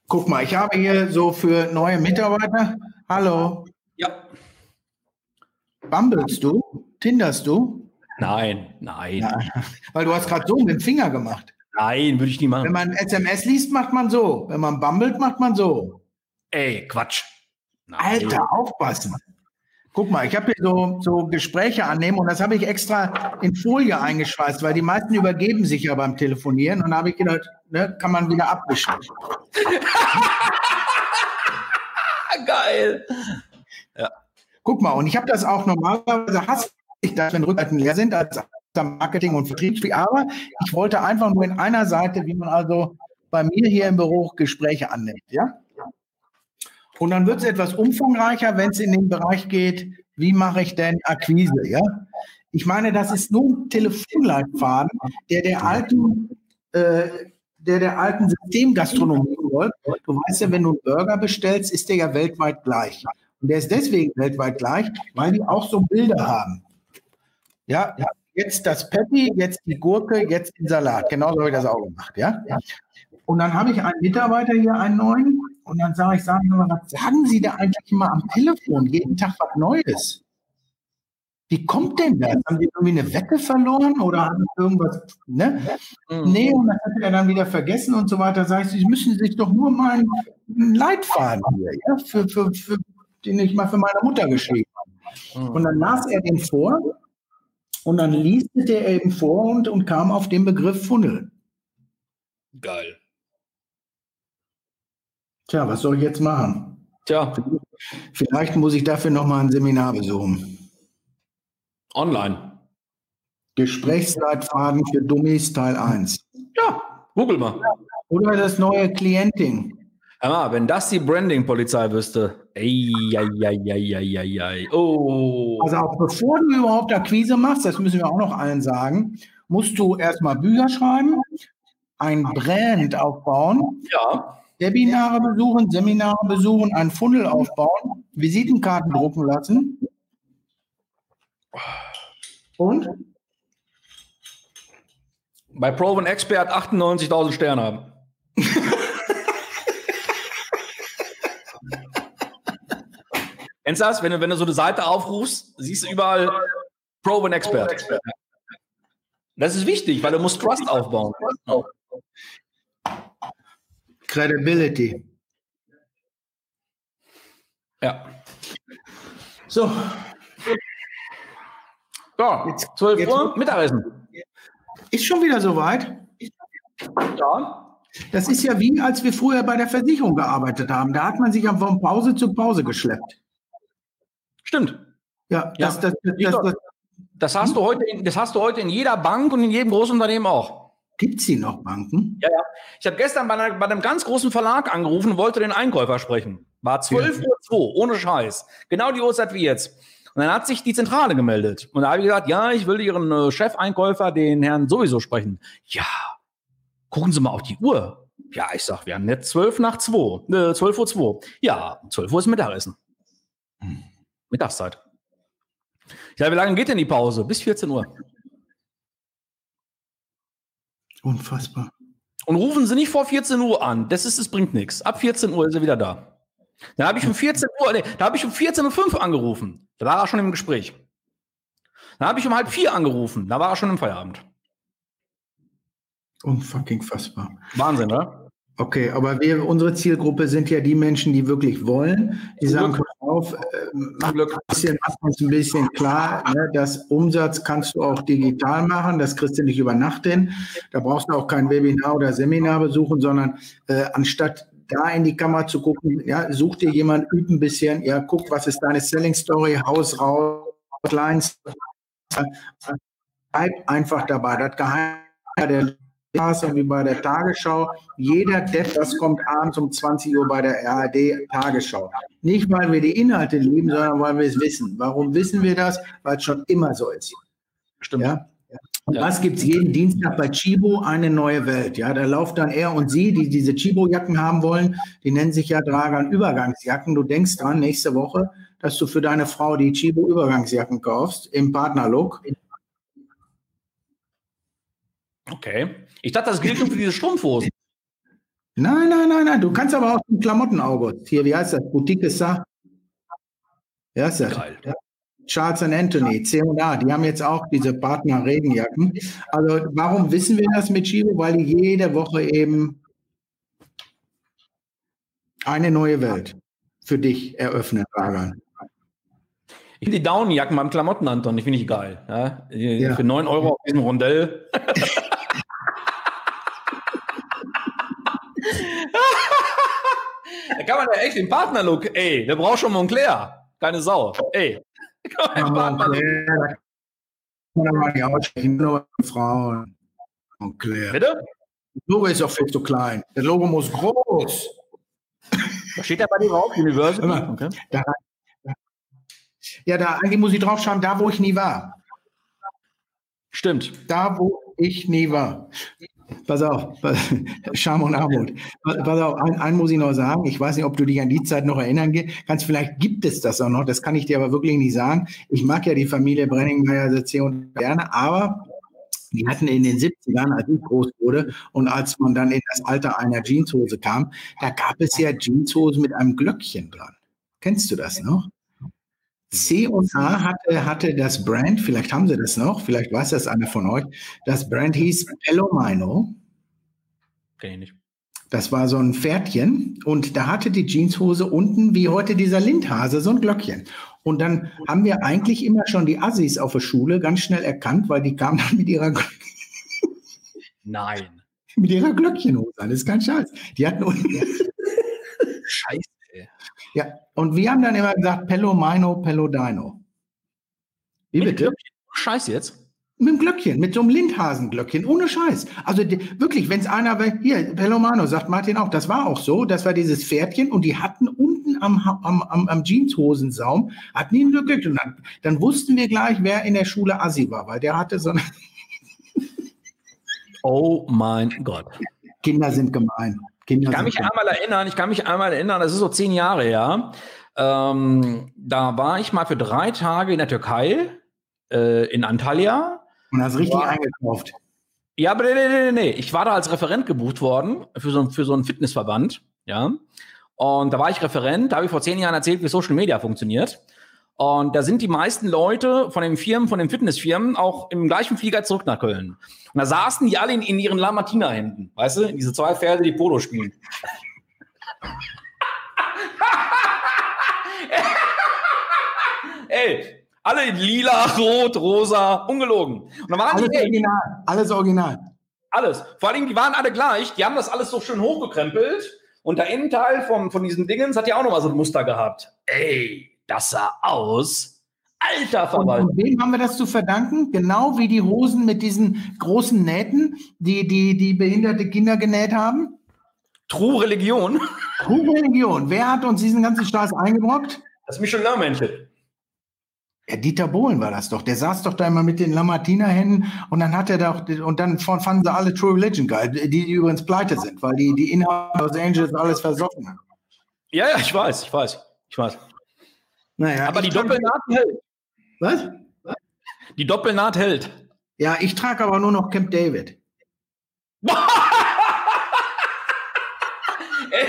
Guck mal, ich habe hier so für neue Mitarbeiter. Hallo, Ja. bumblest du? Tinderst du? Nein, nein, Ja, weil du hast gerade so mit dem Finger gemacht. nein, würde ich nie Wenn machen. man SMS liest, macht man so. Wenn man bummelt, macht man so. Ey, Quatsch. Nein. Alter, aufpassen. Guck mal, ich habe hier so, so Gespräche annehmen und das habe ich extra in Folie eingeschweißt, weil die meisten übergeben sich ja beim Telefonieren und da habe ich gedacht, ne, kann man wieder abwischen. Geil. Guck mal, und ich habe das auch normalerweise hasse ich das, wenn Rückseiten leer sind, als Marketing und Vertrieb. Aber ich wollte einfach nur in einer Seite, wie man also bei mir hier im Büro Gespräche annimmt, ja? Und dann wird es etwas umfangreicher, wenn es in den Bereich geht, wie mache ich denn Akquise, ja? Ich meine, das ist nur ein Telefonleitfaden, der der alten, äh, der der alten Systemgastronomie folgt. Du weißt ja, wenn du einen Burger bestellst, ist der ja weltweit gleich. Und der ist deswegen weltweit gleich, weil die auch so Bilder haben. Ja, jetzt das Patty, jetzt die Gurke, jetzt den Salat. Genauso habe ich das auch gemacht, ja. Und dann habe ich einen Mitarbeiter hier, einen neuen, und dann sage ich, sagen Sie mal, was sagen Sie da eigentlich immer am Telefon? Jeden Tag was Neues. Wie kommt denn das? Haben Sie irgendwie eine Wette verloren oder haben Sie irgendwas, ne? Hm. Nee, und das hat er dann wieder vergessen und so weiter. Sag ich, Sie müssen sich doch nur mal einen Leitfaden hier, ja, für, für, für, den ich mal für meine Mutter geschrieben habe. Und dann las er den vor und dann liest er eben vor und, und kam auf den Begriff Funnel. Geil. Tja, was soll ich jetzt machen? Tja, Vielleicht muss ich dafür nochmal ein Seminar besuchen. online. Gesprächsleitfaden für Dummies Teil 1. Ja, google mal. Oder das neue Klienting. Hör mal, wenn das die Branding-Polizei wüsste. Ey, ei, ei, ei, ei, ei, ei. Oh. Also auch bevor du überhaupt Akquise machst, das müssen wir auch noch allen sagen, musst du erstmal Bücher schreiben, ein Brand aufbauen, Ja. Webinare besuchen, Seminare besuchen, einen Funnel aufbauen, Visitenkarten drucken lassen. Und? Bei Proven Expert 98.000 Sterne haben. Kennst du das? Wenn du, wenn du so eine Seite aufrufst, siehst du überall Proven Expert. Das ist wichtig, weil du musst Trust aufbauen. Credibility. Ja. So, Ja, Jetzt- 12 jetzt- Uhr, Mittagessen. ist schon wieder soweit. Ja. Das ist ja wie, als wir früher bei der Versicherung gearbeitet haben. Da hat man sich ja von Pause zu Pause geschleppt. Stimmt. Ja, Ja. das, das, das, das, das Das hast du heute, in, das hast du heute in jeder Bank und in jedem Großunternehmen auch. Gibt sie noch Banken. Ja, ja. Ich habe gestern bei, einer, bei einem ganz großen Verlag angerufen, wollte den Einkäufer sprechen. War 12 Uhr 2, ohne Scheiß. Genau die Uhrzeit wie jetzt. Und dann hat sich die Zentrale gemeldet. Und da habe ich gesagt, ja, ich will Ihren äh, Chefeinkäufer, den Herrn sowieso sprechen. Ja, gucken Sie mal auf die Uhr. Ja, ich sag, wir haben jetzt 12 nach 2, äh, 12 Uhr 2. Ja, 12 Uhr ist Mittagessen. Mittagszeit. Ja, wie lange geht denn die Pause? Bis 14 Uhr. Unfassbar. Und rufen Sie nicht vor 14 Uhr an. Das ist, das bringt nichts. Ab 14 Uhr ist er wieder da. Da habe ich um 14 Uhr, nee, da habe ich um 14.05 Uhr angerufen. Da war er schon im Gespräch. Da habe ich um halb vier angerufen. Da war er schon im Feierabend. Unfucking fassbar. Wahnsinn, ne? Okay, aber wir, unsere Zielgruppe sind ja die Menschen, die wirklich wollen. Die sagen, auf, äh, mach, ein bisschen, mach uns ein bisschen klar, ne, das Umsatz kannst du auch digital machen, das kriegst du nicht über Nacht hin. Da brauchst du auch kein Webinar oder Seminar besuchen, sondern äh, anstatt da in die Kamera zu gucken, ja, such dir jemand, üb ein bisschen, ja, guck, was ist deine Selling Story, Haus raus, Clients, bleib einfach dabei. Das Geheimnis der wie bei der Tagesschau. Jeder Depp, das kommt abends um 20 Uhr bei der RAD Tagesschau. Nicht, weil wir die Inhalte lieben, sondern weil wir es wissen. Warum wissen wir das? Weil es schon immer so ist. Stimmt. Ja? Und ja. was gibt es jeden Dienstag bei Chibo? Eine neue Welt. Ja, da lauft dann er und sie, die diese Chibo-Jacken haben wollen, die nennen sich ja Dragan Übergangsjacken. Du denkst dran, nächste Woche, dass du für deine Frau die Chibo Übergangsjacken kaufst im Partnerlook. Okay. Ich dachte, das gilt nur für diese Strumpfhosen. Nein, nein, nein, nein. Du kannst aber auch ein Klamottenauge. Hier, wie heißt das? Boutique Sa. Ja, ist das. Geil. Ja. Charles and Anthony, C&A, die haben jetzt auch diese Partner-Regenjacken. Also warum wissen wir das mit Chibo? Weil die jede Woche eben eine neue Welt für dich eröffnen, Ragan. Ich finde die Downjacken beim Klamotten-Anton, die finde ich geil. Ja? Ja. Für 9 Euro auf diesem Rondell. da kann man ja echt den Partnerlook, ey, der braucht schon Montclair. Keine Sau. Ey. Ja, Montclair. Nur Frauen. Montclair. Bitte? Das Logo ist auch viel zu klein. Das Logo muss groß. Da steht ja bei dir drauf, Universal. Okay. Da, ja, da eigentlich muss ich drauf schauen, da wo ich nie war. Stimmt. Da wo ich nie war. Pass auf, Scham und Armut. Pass auf, einen muss ich noch sagen. Ich weiß nicht, ob du dich an die Zeit noch erinnern kannst. Vielleicht gibt es das auch noch. Das kann ich dir aber wirklich nicht sagen. Ich mag ja die Familie Brenningmeier sehr und gerne, aber die hatten in den 70ern, als ich groß wurde und als man dann in das Alter einer Jeanshose kam, da gab es ja Jeanshosen mit einem Glöckchen dran. Kennst du das noch? C und A hatte, hatte das Brand, vielleicht haben sie das noch, vielleicht weiß das einer von euch, das Brand hieß Pelomino. Kenn ich nicht. Das war so ein Pferdchen und da hatte die Jeanshose unten, wie heute dieser Lindhase, so ein Glöckchen. Und dann haben wir eigentlich immer schon die Assis auf der Schule ganz schnell erkannt, weil die kamen dann mit ihrer Nein. mit ihrer Glöckchenhose an. Das ist kein Scheiß. Die hatten unten. Ja, und wir haben dann immer gesagt, Pello Mino, Pello Dino. Wie mit bitte? Scheiß jetzt. Mit dem Glöckchen, mit so einem Lindhasenglöckchen, ohne Scheiß. Also die, wirklich, wenn es einer, hier, Pelomano, sagt Martin auch, das war auch so, das war dieses Pferdchen und die hatten unten am, am, am, am Jeanshosensaum, hatten ein Glöckchen. Und dann, dann wussten wir gleich, wer in der Schule Assi war, weil der hatte so eine. oh mein Gott. Kinder sind gemein. Kinder ich kann mich einmal erinnern, ich kann mich einmal erinnern, das ist so zehn Jahre her. Ähm, da war ich mal für drei Tage in der Türkei, äh, in Antalya. Und hast richtig war, eingekauft. Ja, aber nee, nee, nee, nee. Ich war da als Referent gebucht worden für so, für so einen Fitnessverband. Ja. Und da war ich Referent, da habe ich vor zehn Jahren erzählt, wie Social Media funktioniert. Und da sind die meisten Leute von den Firmen, von den Fitnessfirmen auch im gleichen Flieger zurück nach Köln. Und da saßen die alle in, in ihren Lamartina-Händen, weißt du? Diese zwei Pferde, die Polo spielen. Ey, alle in lila, rot, rosa, ungelogen. Und dann waren alles die, original, alles original. Alles. Vor allem, die waren alle gleich. Die haben das alles so schön hochgekrempelt. Und der Innenteil von, von diesen Dingens hat ja auch nochmal so ein Muster gehabt. Ey, das sah aus. Alter Verwalter. Und wem haben wir das zu verdanken? Genau wie die Hosen mit diesen großen Nähten, die die, die behinderte Kinder genäht haben? True Religion. True Religion. Wer hat uns diesen ganzen Spaß eingebrockt? Das Michelin-Männchen. Ja, Dieter Bohlen war das doch. Der saß doch da immer mit den Lamartina-Händen und dann hat er doch, und dann fanden sie alle True Religion geil, die, die übrigens pleite sind, weil die, die Inhaber Los Angeles alles versoffen haben. Ja, ja, ich weiß, ich weiß, ich weiß. Naja, aber die Doppelnaht hält. Was? Die Doppelnaht hält. Ja, ich trage aber nur noch Camp David. ey,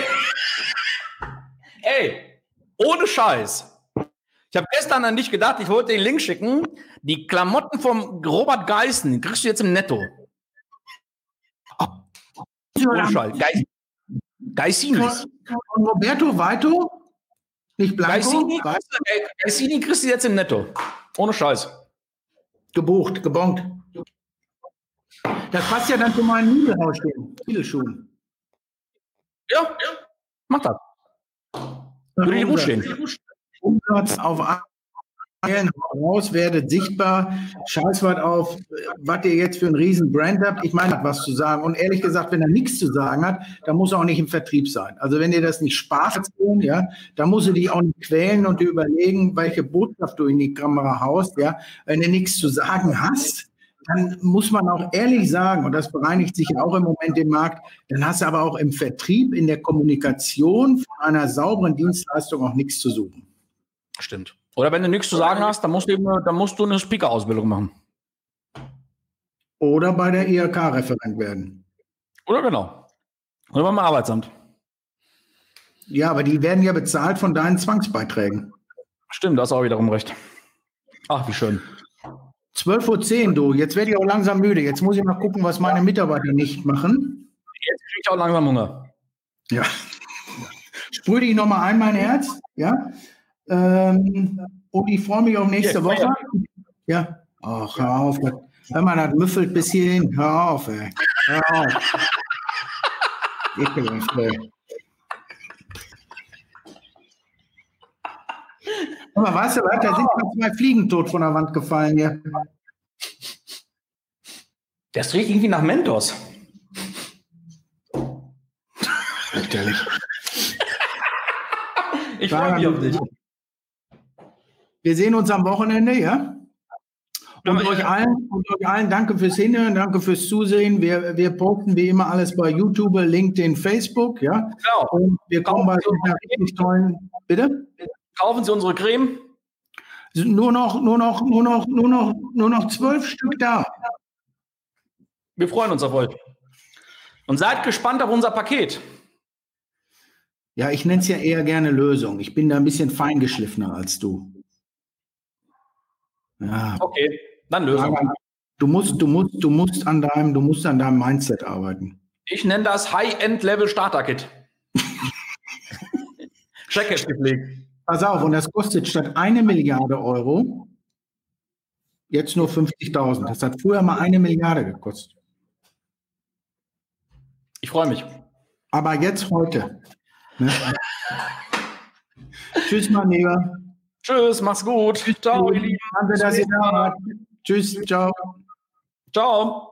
ey, ohne Scheiß. Ich habe gestern an dich gedacht, ich wollte den Link schicken. Die Klamotten vom Robert Geißen kriegst du jetzt im Netto. Ohne Scheiß. Geis Geisinis. Und Roberto Vaito? Nicht Blanco? Geissini kriegst du jetzt im Netto. Ohne Scheiß. Gebucht, gebongt. Das passt ja dann zu meinen Niedelhausstehen, Niedelschuhen. Ja, ja, mach das. Würde dir gut stehen. Umsatz auf raus, werdet sichtbar, scheiß was auf, was ihr jetzt für einen riesen Brand habt. Ich meine, was zu sagen. Und ehrlich gesagt, wenn er nichts zu sagen hat, dann muss er auch nicht im Vertrieb sein. Also wenn dir das nicht Spaß tun, ja, dann musst du dich auch nicht quälen und dir überlegen, welche Botschaft du in die Kamera haust, ja. Wenn du nichts zu sagen hast, dann muss man auch ehrlich sagen, und das bereinigt sich auch im Moment im Markt, dann hast du aber auch im Vertrieb, in der Kommunikation von einer sauberen Dienstleistung auch nichts zu suchen. Stimmt. Oder wenn du nichts zu sagen hast, dann musst du, eben, dann musst du eine Speaker-Ausbildung machen. Oder bei der IHK-Referent werden. Oder genau. Oder beim Arbeitsamt. Ja, aber die werden ja bezahlt von deinen Zwangsbeiträgen. Stimmt, das ist auch wiederum recht. Ach, wie schön. 12.10 Uhr, du. Jetzt werde ich auch langsam müde. Jetzt muss ich mal gucken, was meine Mitarbeiter nicht machen. Jetzt kriege ich auch langsam Hunger. Ja. Sprühe dich nochmal ein, mein Herz. Ja. Ähm, und ich freue mich auf nächste Woche. Ja. Ach, hör auf. Hör mal, das müffelt bis hierhin. Hör auf, ey. Hör auf. Ekelhaft, ey. Aber weißt du was, da sind mal zwei Fliegen tot von der Wand gefallen hier. Das riecht irgendwie nach Mentos. Natürlich. Ich freue mich auf dich. Wir sehen uns am Wochenende, ja? Und euch allen, und euch allen danke fürs Hinhören, danke fürs Zusehen. Wir, wir posten wie immer alles bei YouTube, LinkedIn, Facebook, ja? Genau. Und wir kommen bei so einer richtig tollen, bitte? Kaufen Sie unsere Creme. Nur noch, nur noch, nur noch, nur noch, nur noch zwölf Stück da. Wir freuen uns auf euch. Und seid gespannt auf unser Paket. Ja, ich nenne es ja eher gerne Lösung. Ich bin da ein bisschen feingeschliffener als du. Ja. Okay, dann Lösung. Du musst, du musst, du musst an deinem, du musst an deinem Mindset arbeiten. Ich nenne das High-End-Level Starter-Kit. Check gepflegt. Pass auf, und das kostet statt eine Milliarde Euro jetzt nur 50.000. Das hat früher mal eine Milliarde gekostet. Ich freue mich. Aber jetzt heute. Ne? Tschüss, mein Lieber. Tschüss, mach's gut. Ciao, ihr Lieben. Danke, dass ihr da wart. Tschüss, ciao. Ciao.